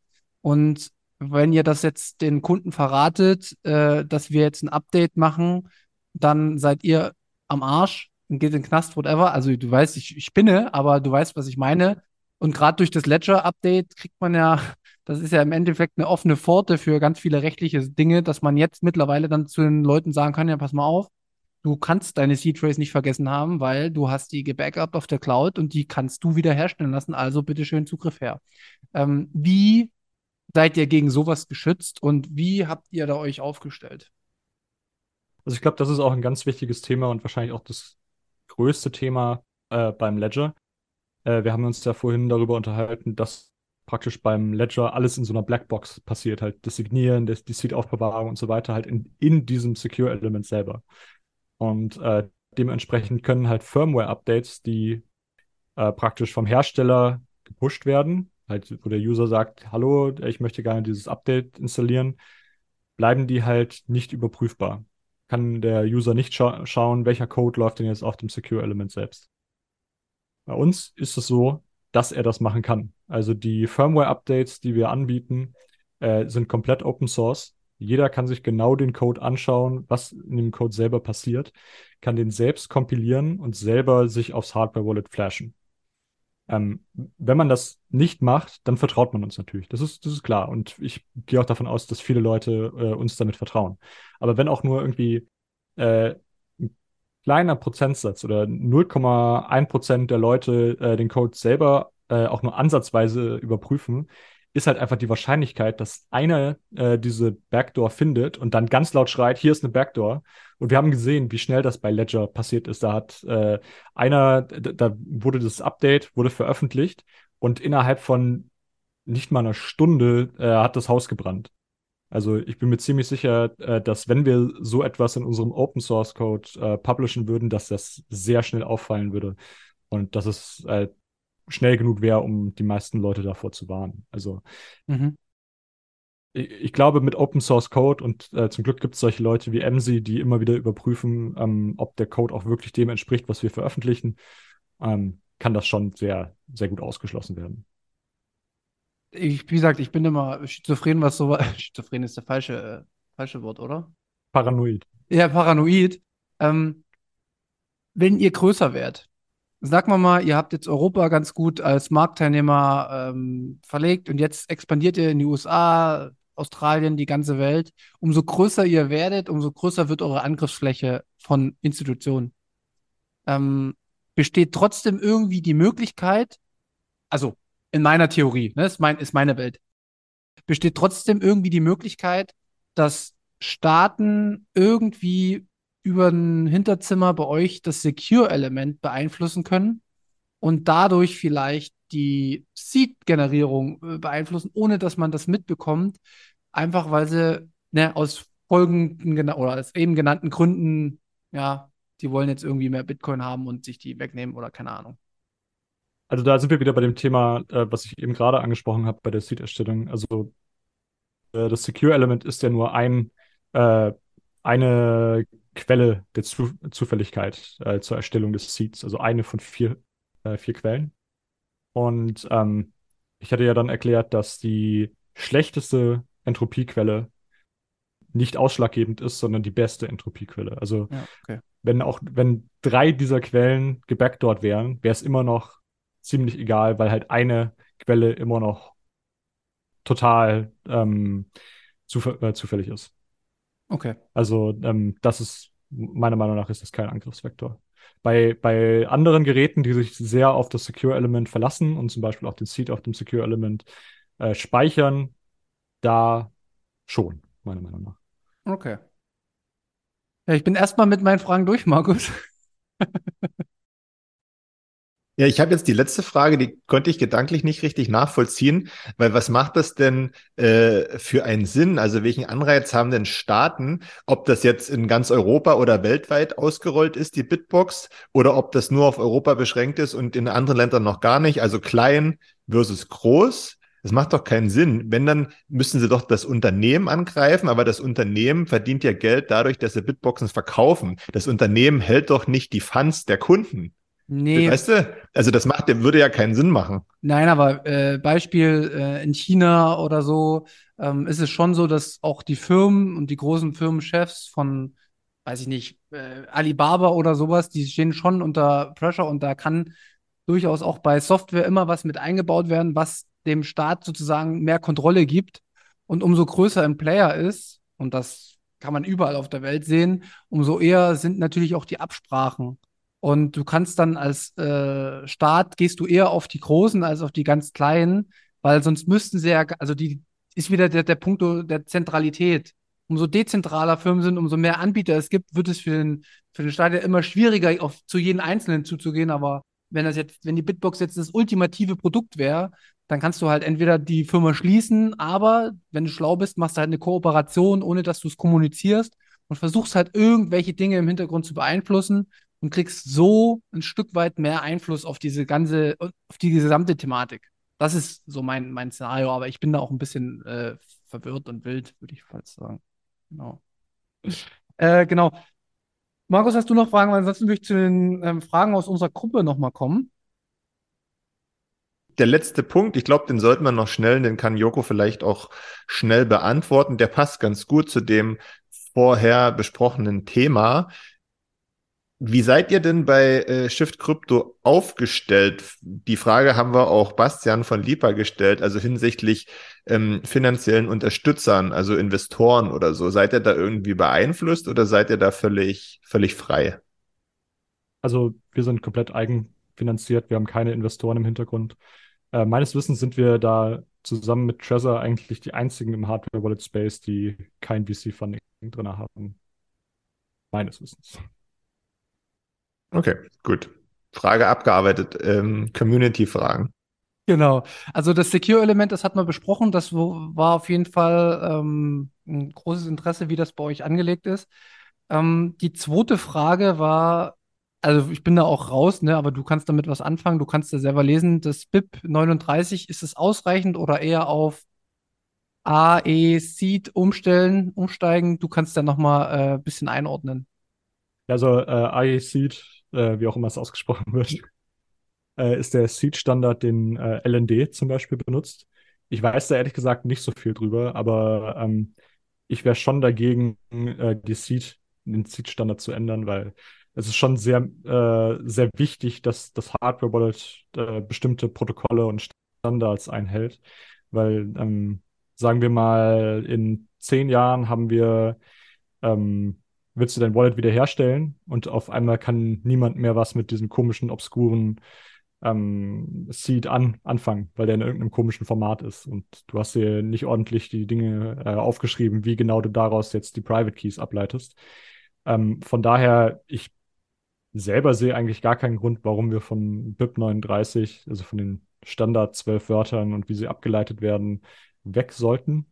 Und wenn ihr das jetzt den Kunden verratet, äh, dass wir jetzt ein Update machen, dann seid ihr am Arsch und geht in den Knast, whatever. Also du weißt, ich, ich spinne, aber du weißt, was ich meine. Und gerade durch das Ledger-Update kriegt man ja, das ist ja im Endeffekt eine offene Pforte für ganz viele rechtliche Dinge, dass man jetzt mittlerweile dann zu den Leuten sagen kann, ja, pass mal auf, du kannst deine Seed-Phrase nicht vergessen haben, weil du hast die gebackupt auf der Cloud und die kannst du wieder herstellen lassen. Also bitteschön Zugriff her. Ähm, wie seid ihr gegen sowas geschützt und wie habt ihr da euch aufgestellt?
Also ich glaube, das ist auch ein ganz wichtiges Thema und wahrscheinlich auch das größte Thema äh, beim Ledger. Äh, wir haben uns ja vorhin darüber unterhalten, dass praktisch beim Ledger alles in so einer Blackbox passiert, halt das Signieren, das, die Seed-Aufbewahrung und so weiter, halt in, in diesem Secure-Element selber. Und äh, dementsprechend können halt Firmware-Updates, die äh, praktisch vom Hersteller gepusht werden, halt, wo der User sagt, hallo, ich möchte gerne dieses Update installieren, bleiben die halt nicht überprüfbar. Kann der User nicht scha schauen, welcher Code läuft denn jetzt auf dem Secure-Element selbst. Bei uns ist es so, dass er das machen kann. Also die Firmware-Updates, die wir anbieten, äh, sind komplett Open Source. Jeder kann sich genau den Code anschauen, was in dem Code selber passiert, kann den selbst kompilieren und selber sich aufs Hardware-Wallet flashen. Ähm, wenn man das nicht macht, dann vertraut man uns natürlich. Das ist, das ist klar. Und ich gehe auch davon aus, dass viele Leute äh, uns damit vertrauen. Aber wenn auch nur irgendwie äh, kleiner Prozentsatz oder 0,1 Prozent der Leute äh, den Code selber äh, auch nur ansatzweise überprüfen, ist halt einfach die Wahrscheinlichkeit, dass einer äh, diese Backdoor findet und dann ganz laut schreit, hier ist eine Backdoor. Und wir haben gesehen, wie schnell das bei Ledger passiert ist. Da hat äh, einer, da wurde das Update, wurde veröffentlicht und innerhalb von nicht mal einer Stunde äh, hat das Haus gebrannt. Also ich bin mir ziemlich sicher, äh, dass wenn wir so etwas in unserem Open Source Code äh, publishen würden, dass das sehr schnell auffallen würde und dass es äh, schnell genug wäre, um die meisten Leute davor zu warnen. Also mhm. ich, ich, glaube, mit Open Source Code und äh, zum Glück gibt es solche Leute wie EMSI, die immer wieder überprüfen, ähm, ob der Code auch wirklich dem entspricht, was wir veröffentlichen, ähm, kann das schon sehr, sehr gut ausgeschlossen werden
ich, wie gesagt, ich bin immer schizophren, was so schizophren ist der falsche, äh, falsche Wort, oder?
Paranoid.
Ja, paranoid. Ähm, wenn ihr größer werdet, sagen wir mal, ihr habt jetzt Europa ganz gut als Marktteilnehmer ähm, verlegt und jetzt expandiert ihr in die USA, Australien, die ganze Welt. Umso größer ihr werdet, umso größer wird eure Angriffsfläche von Institutionen. Ähm, besteht trotzdem irgendwie die Möglichkeit, also in meiner Theorie, ne, ist, mein, ist meine Welt, besteht trotzdem irgendwie die Möglichkeit, dass Staaten irgendwie über ein Hinterzimmer bei euch das Secure-Element beeinflussen können und dadurch vielleicht die Seed-Generierung äh, beeinflussen, ohne dass man das mitbekommt, einfach weil sie ne, aus folgenden oder aus eben genannten Gründen, ja, die wollen jetzt irgendwie mehr Bitcoin haben und sich die wegnehmen oder keine Ahnung.
Also da sind wir wieder bei dem Thema, äh, was ich eben gerade angesprochen habe bei der Seed-Erstellung. Also äh, das Secure-Element ist ja nur ein, äh, eine Quelle der Zu Zufälligkeit äh, zur Erstellung des Seeds, also eine von vier, äh, vier Quellen. Und ähm, ich hatte ja dann erklärt, dass die schlechteste Entropiequelle nicht ausschlaggebend ist, sondern die beste Entropiequelle. Also ja, okay. wenn auch wenn drei dieser Quellen gebackdort wären, wäre es immer noch ziemlich egal, weil halt eine Quelle immer noch total ähm, zuf äh, zufällig ist.
Okay.
Also ähm, das ist, meiner Meinung nach, ist das kein Angriffsvektor. Bei, bei anderen Geräten, die sich sehr auf das Secure-Element verlassen und zum Beispiel auch den Seed auf dem Secure-Element äh, speichern, da schon, meiner Meinung nach.
Okay. Ja, ich bin erstmal mit meinen Fragen durch, Markus.
Ja, ich habe jetzt die letzte Frage, die konnte ich gedanklich nicht richtig nachvollziehen, weil was macht das denn äh, für einen Sinn? Also welchen Anreiz haben denn Staaten, ob das jetzt in ganz Europa oder weltweit ausgerollt ist, die Bitbox, oder ob das nur auf Europa beschränkt ist und in anderen Ländern noch gar nicht, also klein versus groß? Das macht doch keinen Sinn. Wenn, dann müssen sie doch das Unternehmen angreifen, aber das Unternehmen verdient ja Geld dadurch, dass sie Bitboxen verkaufen. Das Unternehmen hält doch nicht die Funds der Kunden.
Nee.
Weißt du? Also das macht, würde ja keinen Sinn machen.
Nein, aber äh, Beispiel äh, in China oder so ähm, ist es schon so, dass auch die Firmen und die großen Firmenchefs von, weiß ich nicht, äh, Alibaba oder sowas, die stehen schon unter Pressure und da kann durchaus auch bei Software immer was mit eingebaut werden, was dem Staat sozusagen mehr Kontrolle gibt. Und umso größer ein Player ist, und das kann man überall auf der Welt sehen, umso eher sind natürlich auch die Absprachen. Und du kannst dann als äh, Staat gehst du eher auf die Großen als auf die ganz Kleinen, weil sonst müssten sie ja, also die ist wieder der, der Punkt der Zentralität. Umso dezentraler Firmen sind, umso mehr Anbieter es gibt, wird es für den, für den Staat ja immer schwieriger, auf, zu jedem Einzelnen zuzugehen. Aber wenn das jetzt, wenn die Bitbox jetzt das ultimative Produkt wäre, dann kannst du halt entweder die Firma schließen, aber wenn du schlau bist, machst du halt eine Kooperation, ohne dass du es kommunizierst und versuchst halt irgendwelche Dinge im Hintergrund zu beeinflussen und kriegst so ein Stück weit mehr Einfluss auf diese ganze, auf die gesamte Thematik. Das ist so mein, mein Szenario, aber ich bin da auch ein bisschen äh, verwirrt und wild, würde ich fast sagen. Genau. Äh, genau. Markus, hast du noch Fragen? Ansonsten würde ich zu den ähm, Fragen aus unserer Gruppe nochmal kommen.
Der letzte Punkt, ich glaube, den sollten wir noch schnell, den kann Joko vielleicht auch schnell beantworten. Der passt ganz gut zu dem vorher besprochenen Thema. Wie seid ihr denn bei äh, Shift Crypto aufgestellt? Die Frage haben wir auch Bastian von Lipa gestellt, also hinsichtlich ähm, finanziellen Unterstützern, also Investoren oder so. Seid ihr da irgendwie beeinflusst oder seid ihr da völlig, völlig frei?
Also wir sind komplett eigenfinanziert, wir haben keine Investoren im Hintergrund. Äh, meines Wissens sind wir da zusammen mit Trezor eigentlich die einzigen im Hardware-Wallet-Space, die kein VC-Funding drin haben. Meines Wissens.
Okay, gut. Frage abgearbeitet. Ähm, Community-Fragen.
Genau. Also das Secure-Element, das hat man besprochen. Das war auf jeden Fall ähm, ein großes Interesse, wie das bei euch angelegt ist. Ähm, die zweite Frage war, also ich bin da auch raus, ne, aber du kannst damit was anfangen. Du kannst da selber lesen. Das BIP 39, ist es ausreichend oder eher auf AE Seed umstellen, umsteigen? Du kannst da nochmal ein äh, bisschen einordnen.
Also äh, AE Seed äh, wie auch immer es ausgesprochen wird, äh, ist der Seed-Standard, den äh, LND zum Beispiel benutzt. Ich weiß da ehrlich gesagt nicht so viel drüber, aber ähm, ich wäre schon dagegen, äh, die Seed, den Seed-Standard zu ändern, weil es ist schon sehr, äh, sehr wichtig, dass das Hardware-Wallet äh, bestimmte Protokolle und Standards einhält, weil ähm, sagen wir mal, in zehn Jahren haben wir ähm, willst du dein Wallet wiederherstellen und auf einmal kann niemand mehr was mit diesem komischen, obskuren ähm, Seed an, anfangen, weil der in irgendeinem komischen Format ist. Und du hast dir nicht ordentlich die Dinge äh, aufgeschrieben, wie genau du daraus jetzt die Private Keys ableitest. Ähm, von daher, ich selber sehe eigentlich gar keinen Grund, warum wir von BIP 39, also von den Standard 12 Wörtern und wie sie abgeleitet werden, weg sollten.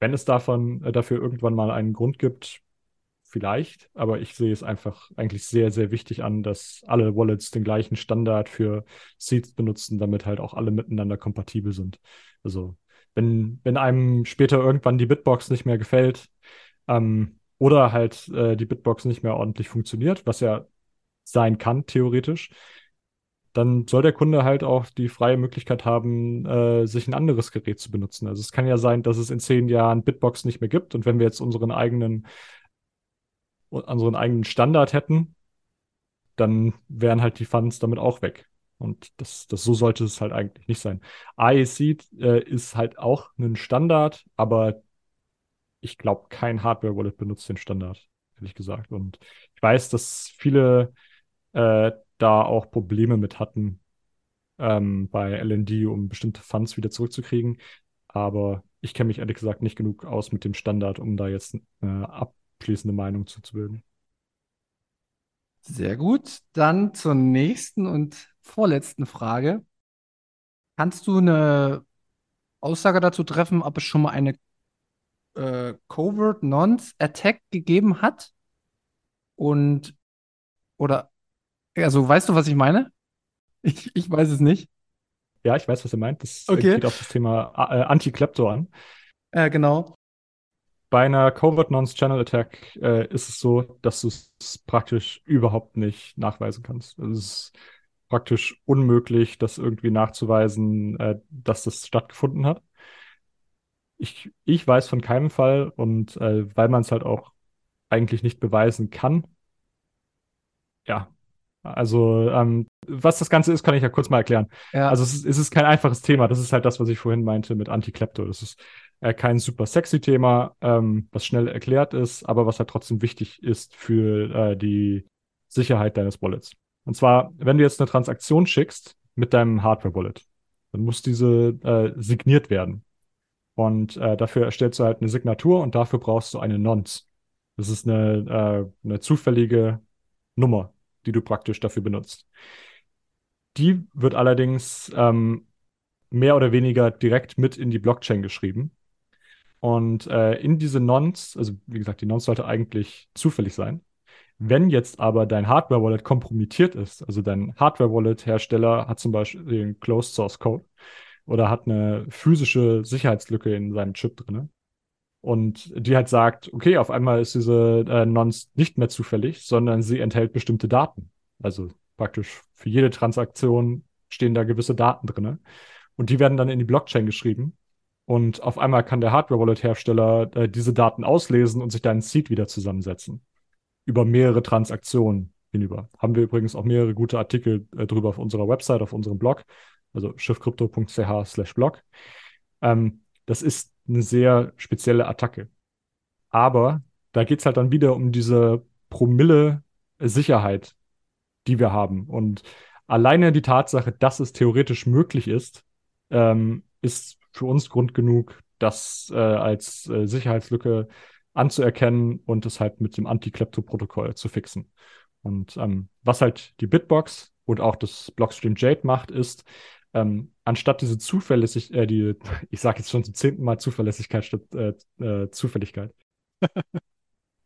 Wenn es davon, äh, dafür irgendwann mal einen Grund gibt, vielleicht, aber ich sehe es einfach eigentlich sehr, sehr wichtig an, dass alle Wallets den gleichen Standard für Seeds benutzen, damit halt auch alle miteinander kompatibel sind. Also wenn, wenn einem später irgendwann die Bitbox nicht mehr gefällt ähm, oder halt äh, die Bitbox nicht mehr ordentlich funktioniert, was ja sein kann, theoretisch, dann soll der Kunde halt auch die freie Möglichkeit haben, äh, sich ein anderes Gerät zu benutzen. Also es kann ja sein, dass es in zehn Jahren Bitbox nicht mehr gibt und wenn wir jetzt unseren eigenen unseren eigenen Standard hätten, dann wären halt die Funds damit auch weg. Und das, das so sollte es halt eigentlich nicht sein. IAC äh, ist halt auch ein Standard, aber ich glaube, kein Hardware-Wallet benutzt den Standard, ehrlich gesagt. Und ich weiß, dass viele äh, da auch Probleme mit hatten ähm, bei LND, um bestimmte Funds wieder zurückzukriegen. Aber ich kenne mich ehrlich gesagt nicht genug aus mit dem Standard, um da jetzt äh, ab abschließende Meinung zuzubilden.
Sehr gut. Dann zur nächsten und vorletzten Frage. Kannst du eine Aussage dazu treffen, ob es schon mal eine äh, Covert Nonce Attack gegeben hat? Und oder also weißt du, was ich meine? Ich, ich weiß es nicht.
Ja, ich weiß, was er meint. Das
okay.
geht auf das Thema äh, Anti-Klepto an.
Äh, genau
bei einer Covert Nonce Channel Attack äh, ist es so, dass du es praktisch überhaupt nicht nachweisen kannst. Also es ist praktisch unmöglich, das irgendwie nachzuweisen, äh, dass das stattgefunden hat. Ich, ich weiß von keinem Fall und äh, weil man es halt auch eigentlich nicht beweisen kann. Ja, also ähm, was das Ganze ist, kann ich ja kurz mal erklären. Ja. Also es ist, es ist kein einfaches Thema. Das ist halt das, was ich vorhin meinte mit Anti-Klepto. Das ist Äh, kein super sexy Thema, ähm, was schnell erklärt ist, aber was halt trotzdem wichtig ist für äh, die Sicherheit deines Wallets. Und zwar, wenn du jetzt eine Transaktion schickst mit deinem Hardware-Wallet, dann muss diese äh, signiert werden. Und äh, dafür erstellst du halt eine Signatur und dafür brauchst du eine Nonce. Das ist eine, äh, eine zufällige Nummer, die du praktisch dafür benutzt. Die wird allerdings ähm, mehr oder weniger direkt mit in die Blockchain geschrieben. Und äh, in diese Nonce, also wie gesagt, die Nonce sollte eigentlich zufällig sein. Wenn jetzt aber dein Hardware-Wallet kompromittiert ist, also dein Hardware-Wallet-Hersteller hat zum Beispiel den Closed Source Code oder hat eine physische Sicherheitslücke in seinem Chip drin und die halt sagt, okay, auf einmal ist diese äh, Nonce nicht mehr zufällig, sondern sie enthält bestimmte Daten. Also praktisch für jede Transaktion stehen da gewisse Daten drin. Und die werden dann in die Blockchain geschrieben. Und auf einmal kann der Hardware-Wallet-Hersteller äh, diese Daten auslesen und sich da einen Seed wieder zusammensetzen. Über mehrere Transaktionen hinüber. Haben wir übrigens auch mehrere gute Artikel äh, drüber auf unserer Website, auf unserem Blog, also schiffcrypto.ch slash blog. Ähm, das ist eine sehr spezielle Attacke. Aber da geht es halt dann wieder um diese Promille Sicherheit, die wir haben. Und alleine die Tatsache, dass es theoretisch möglich ist, ähm, ist für uns Grund genug, das äh, als äh, Sicherheitslücke anzuerkennen und es halt mit dem Anti-Klepto-Protokoll zu fixen. Und ähm, was halt die Bitbox und auch das Blockstream Jade macht, ist, ähm, anstatt diese Zuverlässig, äh, die, ich sage jetzt schon zum zehnten Mal Zuverlässigkeit statt äh, äh, Zufälligkeit.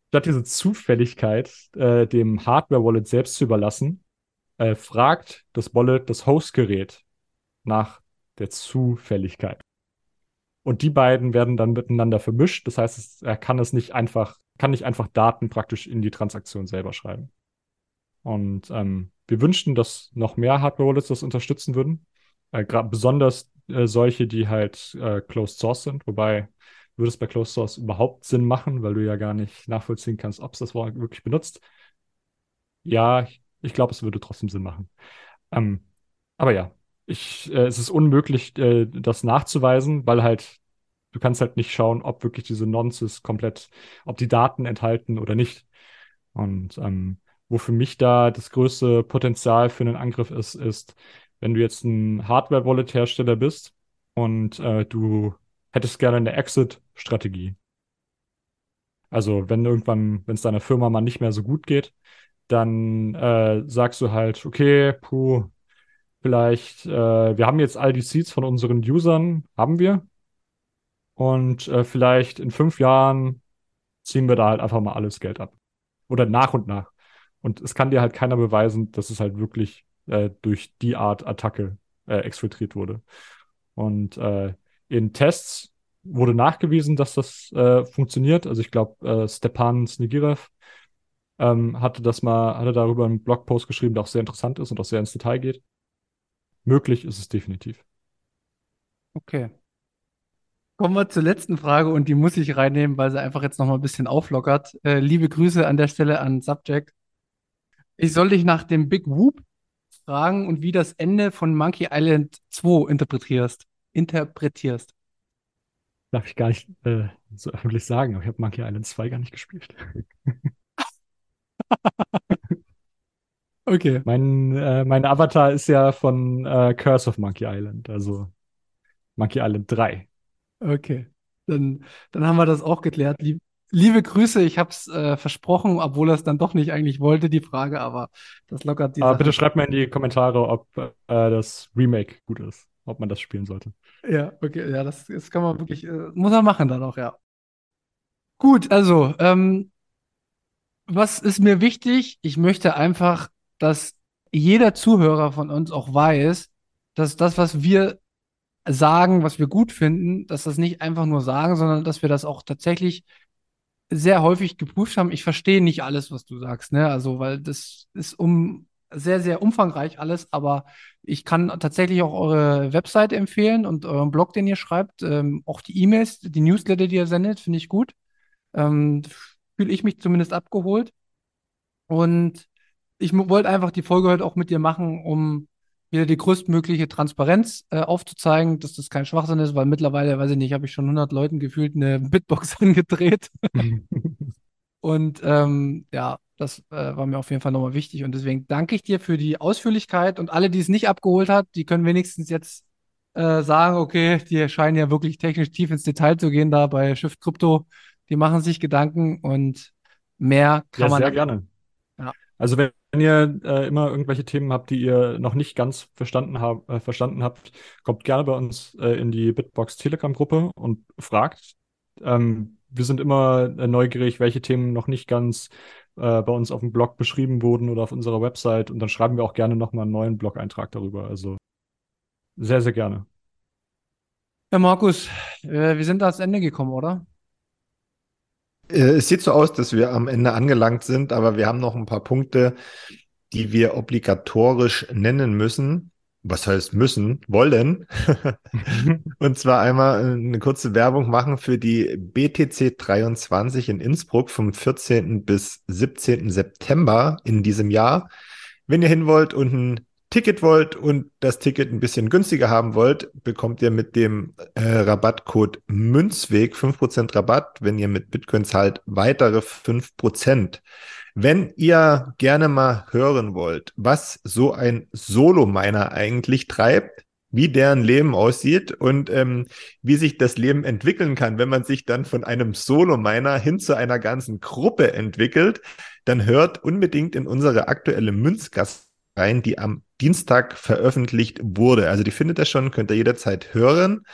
statt diese Zufälligkeit äh, dem Hardware-Wallet selbst zu überlassen, äh, fragt das Wallet das Host-Gerät nach der Zufälligkeit. Und die beiden werden dann miteinander vermischt. Das heißt, er kann es nicht einfach, kann nicht einfach Daten praktisch in die Transaktion selber schreiben. Und ähm, wir wünschten, dass noch mehr Hardware-Wallets das unterstützen würden. Äh, besonders äh, solche, die halt äh, Closed Source sind, wobei würde es bei Closed Source überhaupt Sinn machen, weil du ja gar nicht nachvollziehen kannst, ob es das wirklich benutzt. Ja, ich, ich glaube, es würde trotzdem Sinn machen. Ähm, aber ja, ich, äh, es ist unmöglich, äh, das nachzuweisen, weil halt du kannst halt nicht schauen, ob wirklich diese Nonces komplett, ob die Daten enthalten oder nicht. Und ähm, wo für mich da das größte Potenzial für einen Angriff ist, ist, wenn du jetzt ein Hardware-Wallet-Hersteller bist und äh, du hättest gerne eine Exit-Strategie. Also wenn irgendwann, wenn es deiner Firma mal nicht mehr so gut geht, dann äh, sagst du halt, okay, puh, vielleicht, äh, wir haben jetzt all die Seeds von unseren Usern, haben wir. Und äh, vielleicht in fünf Jahren ziehen wir da halt einfach mal alles Geld ab. Oder nach und nach. Und es kann dir halt keiner beweisen, dass es halt wirklich äh, durch die Art Attacke äh, exfiltriert wurde. Und äh, in Tests wurde nachgewiesen, dass das äh, funktioniert. Also ich glaube, äh, Stepan Snigirev ähm, hatte das mal, hatte darüber einen Blogpost geschrieben, der auch sehr interessant ist und auch sehr ins Detail geht. Möglich ist es definitiv.
Okay. Kommen wir zur letzten Frage und die muss ich reinnehmen, weil sie einfach jetzt noch mal ein bisschen auflockert. Äh, liebe Grüße an der Stelle an Subject. Ich soll dich nach dem Big Whoop fragen und wie das Ende von Monkey Island 2 interpretierst. Interpretierst.
Darf ich gar nicht äh, so öffentlich sagen, aber ich habe Monkey Island 2 gar nicht gespielt.
okay.
Mein, äh, mein Avatar ist ja von äh, Curse of Monkey Island, also Monkey Island 3.
Okay. Dann, dann haben wir das auch geklärt. Lieb, liebe Grüße, ich habe es äh, versprochen, obwohl er es dann doch nicht eigentlich wollte, die Frage, aber das lockert die
Aber
Sache.
bitte schreibt mir in die Kommentare, ob äh, das Remake gut ist, ob man das spielen sollte.
Ja, okay, ja, das, das kann man wirklich, äh, muss er machen dann auch, ja. Gut, also, ähm, was ist mir wichtig? Ich möchte einfach, dass jeder Zuhörer von uns auch weiß, dass das, was wir sagen, was wir gut finden, dass das nicht einfach nur sagen, sondern dass wir das auch tatsächlich sehr häufig geprüft haben. Ich verstehe nicht alles, was du sagst, ne? Also, weil das ist um sehr, sehr umfangreich alles, aber ich kann tatsächlich auch eure Website empfehlen und euren Blog, den ihr schreibt, ähm, auch die E-Mails, die Newsletter, die ihr sendet, finde ich gut. Ähm, Fühle ich mich zumindest abgeholt. Und ich wollte einfach die Folge heute auch mit dir machen, um wieder die größtmögliche Transparenz äh, aufzuzeigen, dass das kein Schwachsinn ist, weil mittlerweile, weiß ich nicht, habe ich schon 100 Leuten gefühlt eine Bitbox angedreht. und ähm, ja, das äh, war mir auf jeden Fall nochmal wichtig und deswegen danke ich dir für die Ausführlichkeit und alle, die es nicht abgeholt hat, die können wenigstens jetzt äh, sagen, okay, die scheinen ja wirklich technisch tief ins Detail zu gehen da bei Shift Crypto. Die machen sich Gedanken und mehr kann
Ja,
man.
sehr gerne.
Ja.
Also wenn, wenn ihr äh, immer irgendwelche Themen habt, die ihr noch nicht ganz verstanden, hab, äh, verstanden habt, kommt gerne bei uns äh, in die Bitbox Telegram-Gruppe und fragt. Ähm, wir sind immer äh, neugierig, welche Themen noch nicht ganz äh, bei uns auf dem Blog beschrieben wurden oder auf unserer Website. Und dann schreiben wir auch gerne nochmal einen neuen Blog-Eintrag darüber. Also sehr, sehr gerne.
Ja, Markus, äh, wir sind ans Ende gekommen, oder?
Äh, Es sieht so aus, dass wir am Ende angelangt sind, aber wir haben noch ein paar Punkte, die wir obligatorisch nennen müssen. Was heißt müssen? Wollen. Und zwar einmal äh, eine kurze Werbung machen für die BTC 23 in Innsbruck vom 14. bis 17. September in diesem Jahr. Wenn ihr hin wollt und ein Ticket wollt und das Ticket ein bisschen günstiger haben wollt, bekommt ihr mit dem äh, Rabattcode Münzweg 5% Rabatt. Wenn ihr mit Bitcoin zahlt, weitere 5%. Wenn ihr gerne mal hören wollt, was so ein Solo-Miner eigentlich treibt, wie deren Leben aussieht und ähm, wie sich das Leben entwickeln kann, wenn man sich dann von einem Solo-Miner hin zu einer ganzen Gruppe entwickelt, dann hört unbedingt in unsere aktuelle Münzgast rein, die am Dienstag veröffentlicht wurde. Also die findet ihr schon, könnt ihr jederzeit hören.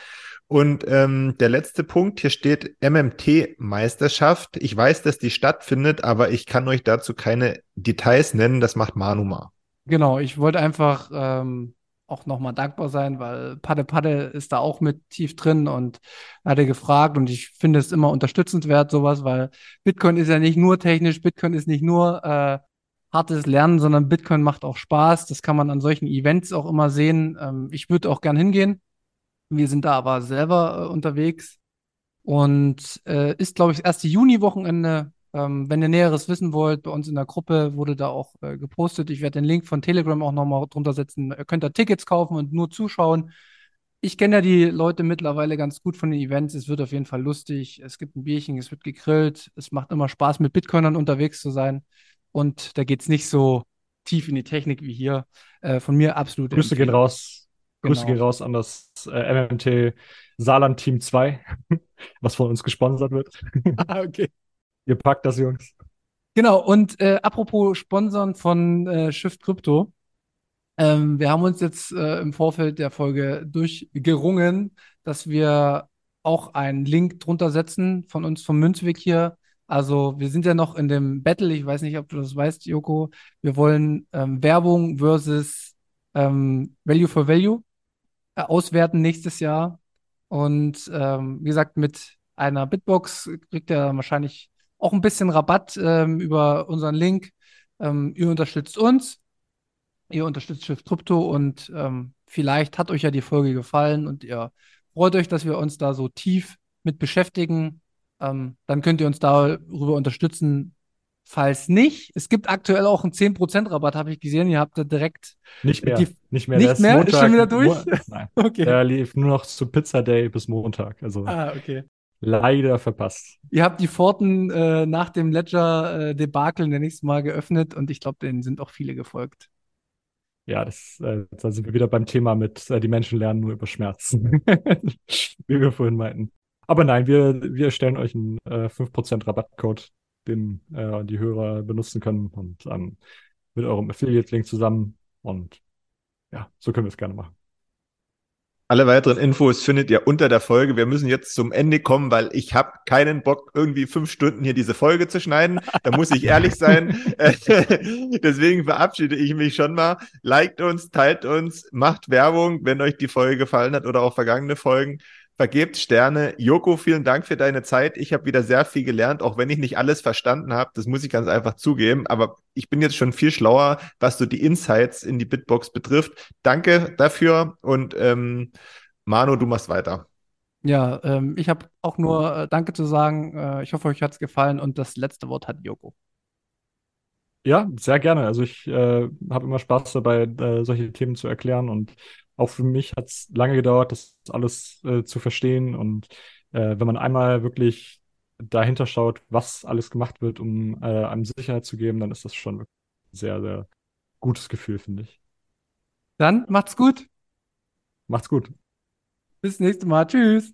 Und ähm, der letzte Punkt, hier steht MMT-Meisterschaft. Ich weiß, dass die stattfindet, aber ich kann euch dazu keine Details nennen. Das macht Manu mal.
Genau, ich wollte einfach ähm, auch nochmal dankbar sein, weil Padde Padde ist da auch mit tief drin und hat er gefragt und ich finde es immer unterstützenswert, sowas, weil Bitcoin ist ja nicht nur technisch, Bitcoin ist nicht nur äh, hartes Lernen, sondern Bitcoin macht auch Spaß. Das kann man an solchen Events auch immer sehen. Ähm, ich würde auch gern hingehen. Wir sind da aber selber äh, unterwegs und äh, ist, glaube ich, das erste Juni-Wochenende. Ähm, wenn ihr Näheres wissen wollt, bei uns in der Gruppe wurde da auch äh, gepostet. Ich werde den Link von Telegram auch nochmal drunter setzen. Ihr könnt da Tickets kaufen und nur zuschauen. Ich kenne ja die Leute mittlerweile ganz gut von den Events. Es wird auf jeden Fall lustig. Es gibt ein Bierchen, es wird gegrillt. Es macht immer Spaß, mit Bitcoinern unterwegs zu sein. Und da geht es nicht so tief in die Technik wie hier. Äh, von mir absolut.
Grüße gehen raus. Grüße
Genau.
gehen raus an das äh, MMT Saarland Team 2, was von uns gesponsert wird.
Ah, okay.
Ihr packt das, Jungs.
Genau, und äh, apropos Sponsoren von äh, Shift Crypto. Ähm, wir haben uns jetzt äh, im Vorfeld der Folge durchgerungen, dass wir auch einen Link drunter setzen von uns vom Münzweg hier. Also wir sind ja noch in dem Battle, ich weiß nicht, ob du das weißt, Joko. Wir wollen ähm, Werbung versus ähm, Value for Value äh, auswerten nächstes Jahr. Und ähm, wie gesagt, mit einer Bitbox kriegt ihr wahrscheinlich auch ein bisschen Rabatt ähm, über unseren Link. Ähm, ihr unterstützt uns, ihr unterstützt Shift Crypto und ähm, vielleicht hat euch ja die Folge gefallen und ihr freut euch, dass wir uns da so tief mit beschäftigen. Ähm, dann könnt ihr uns darüber unterstützen. Falls nicht, es gibt aktuell auch einen 10% Rabatt, habe ich gesehen. Ihr habt da direkt.
Nicht mehr.
Die-
nicht mehr.
nicht mehr? Ist schon wieder durch?
Mo Nein.
Okay.
Der lief nur noch zu Pizza Day bis Montag. Also
Ah, okay.
leider verpasst.
Ihr habt die Pforten äh, nach dem Ledger-Debakel, nenne ich es mal, geöffnet und ich glaube, denen sind auch viele gefolgt.
Ja, das, äh, da sind wir wieder beim Thema mit, äh, die Menschen lernen nur über Schmerzen. Wie wir vorhin meinten. Aber nein, wir, wir stellen euch einen äh, 5% Rabattcode, den äh, die Hörer benutzen können und ähm, mit eurem Affiliate-Link zusammen. Und ja, so können wir es gerne machen.
Alle weiteren Infos findet ihr unter der Folge. Wir müssen jetzt zum Ende kommen, weil ich habe keinen Bock, irgendwie fünf Stunden hier diese Folge zu schneiden. Da muss ich ehrlich sein. Deswegen verabschiede ich mich schon mal. Liked uns, teilt uns, macht Werbung, wenn euch die Folge gefallen hat oder auch vergangene Folgen. Vergebt Sterne. Joko, vielen Dank für deine Zeit. Ich habe wieder sehr viel gelernt, auch wenn ich nicht alles verstanden habe. Das muss ich ganz einfach zugeben. Aber ich bin jetzt schon viel schlauer, was so die Insights in die Bitbox betrifft. Danke dafür und ähm, Manu, du machst weiter.
Ja, ähm, ich habe auch nur äh, Danke zu sagen. Äh, ich hoffe, euch hat es gefallen und das letzte Wort hat Joko.
Ja, sehr gerne. Also ich äh, habe immer Spaß dabei, äh, solche Themen zu erklären und auch für mich hat es lange gedauert, das alles äh, zu verstehen und äh, wenn man einmal wirklich dahinter schaut, was alles gemacht wird, um äh, einem Sicherheit zu geben, dann ist das schon ein sehr, sehr gutes Gefühl, finde ich.
Dann macht's gut.
Macht's gut.
Bis nächstes Mal. Tschüss.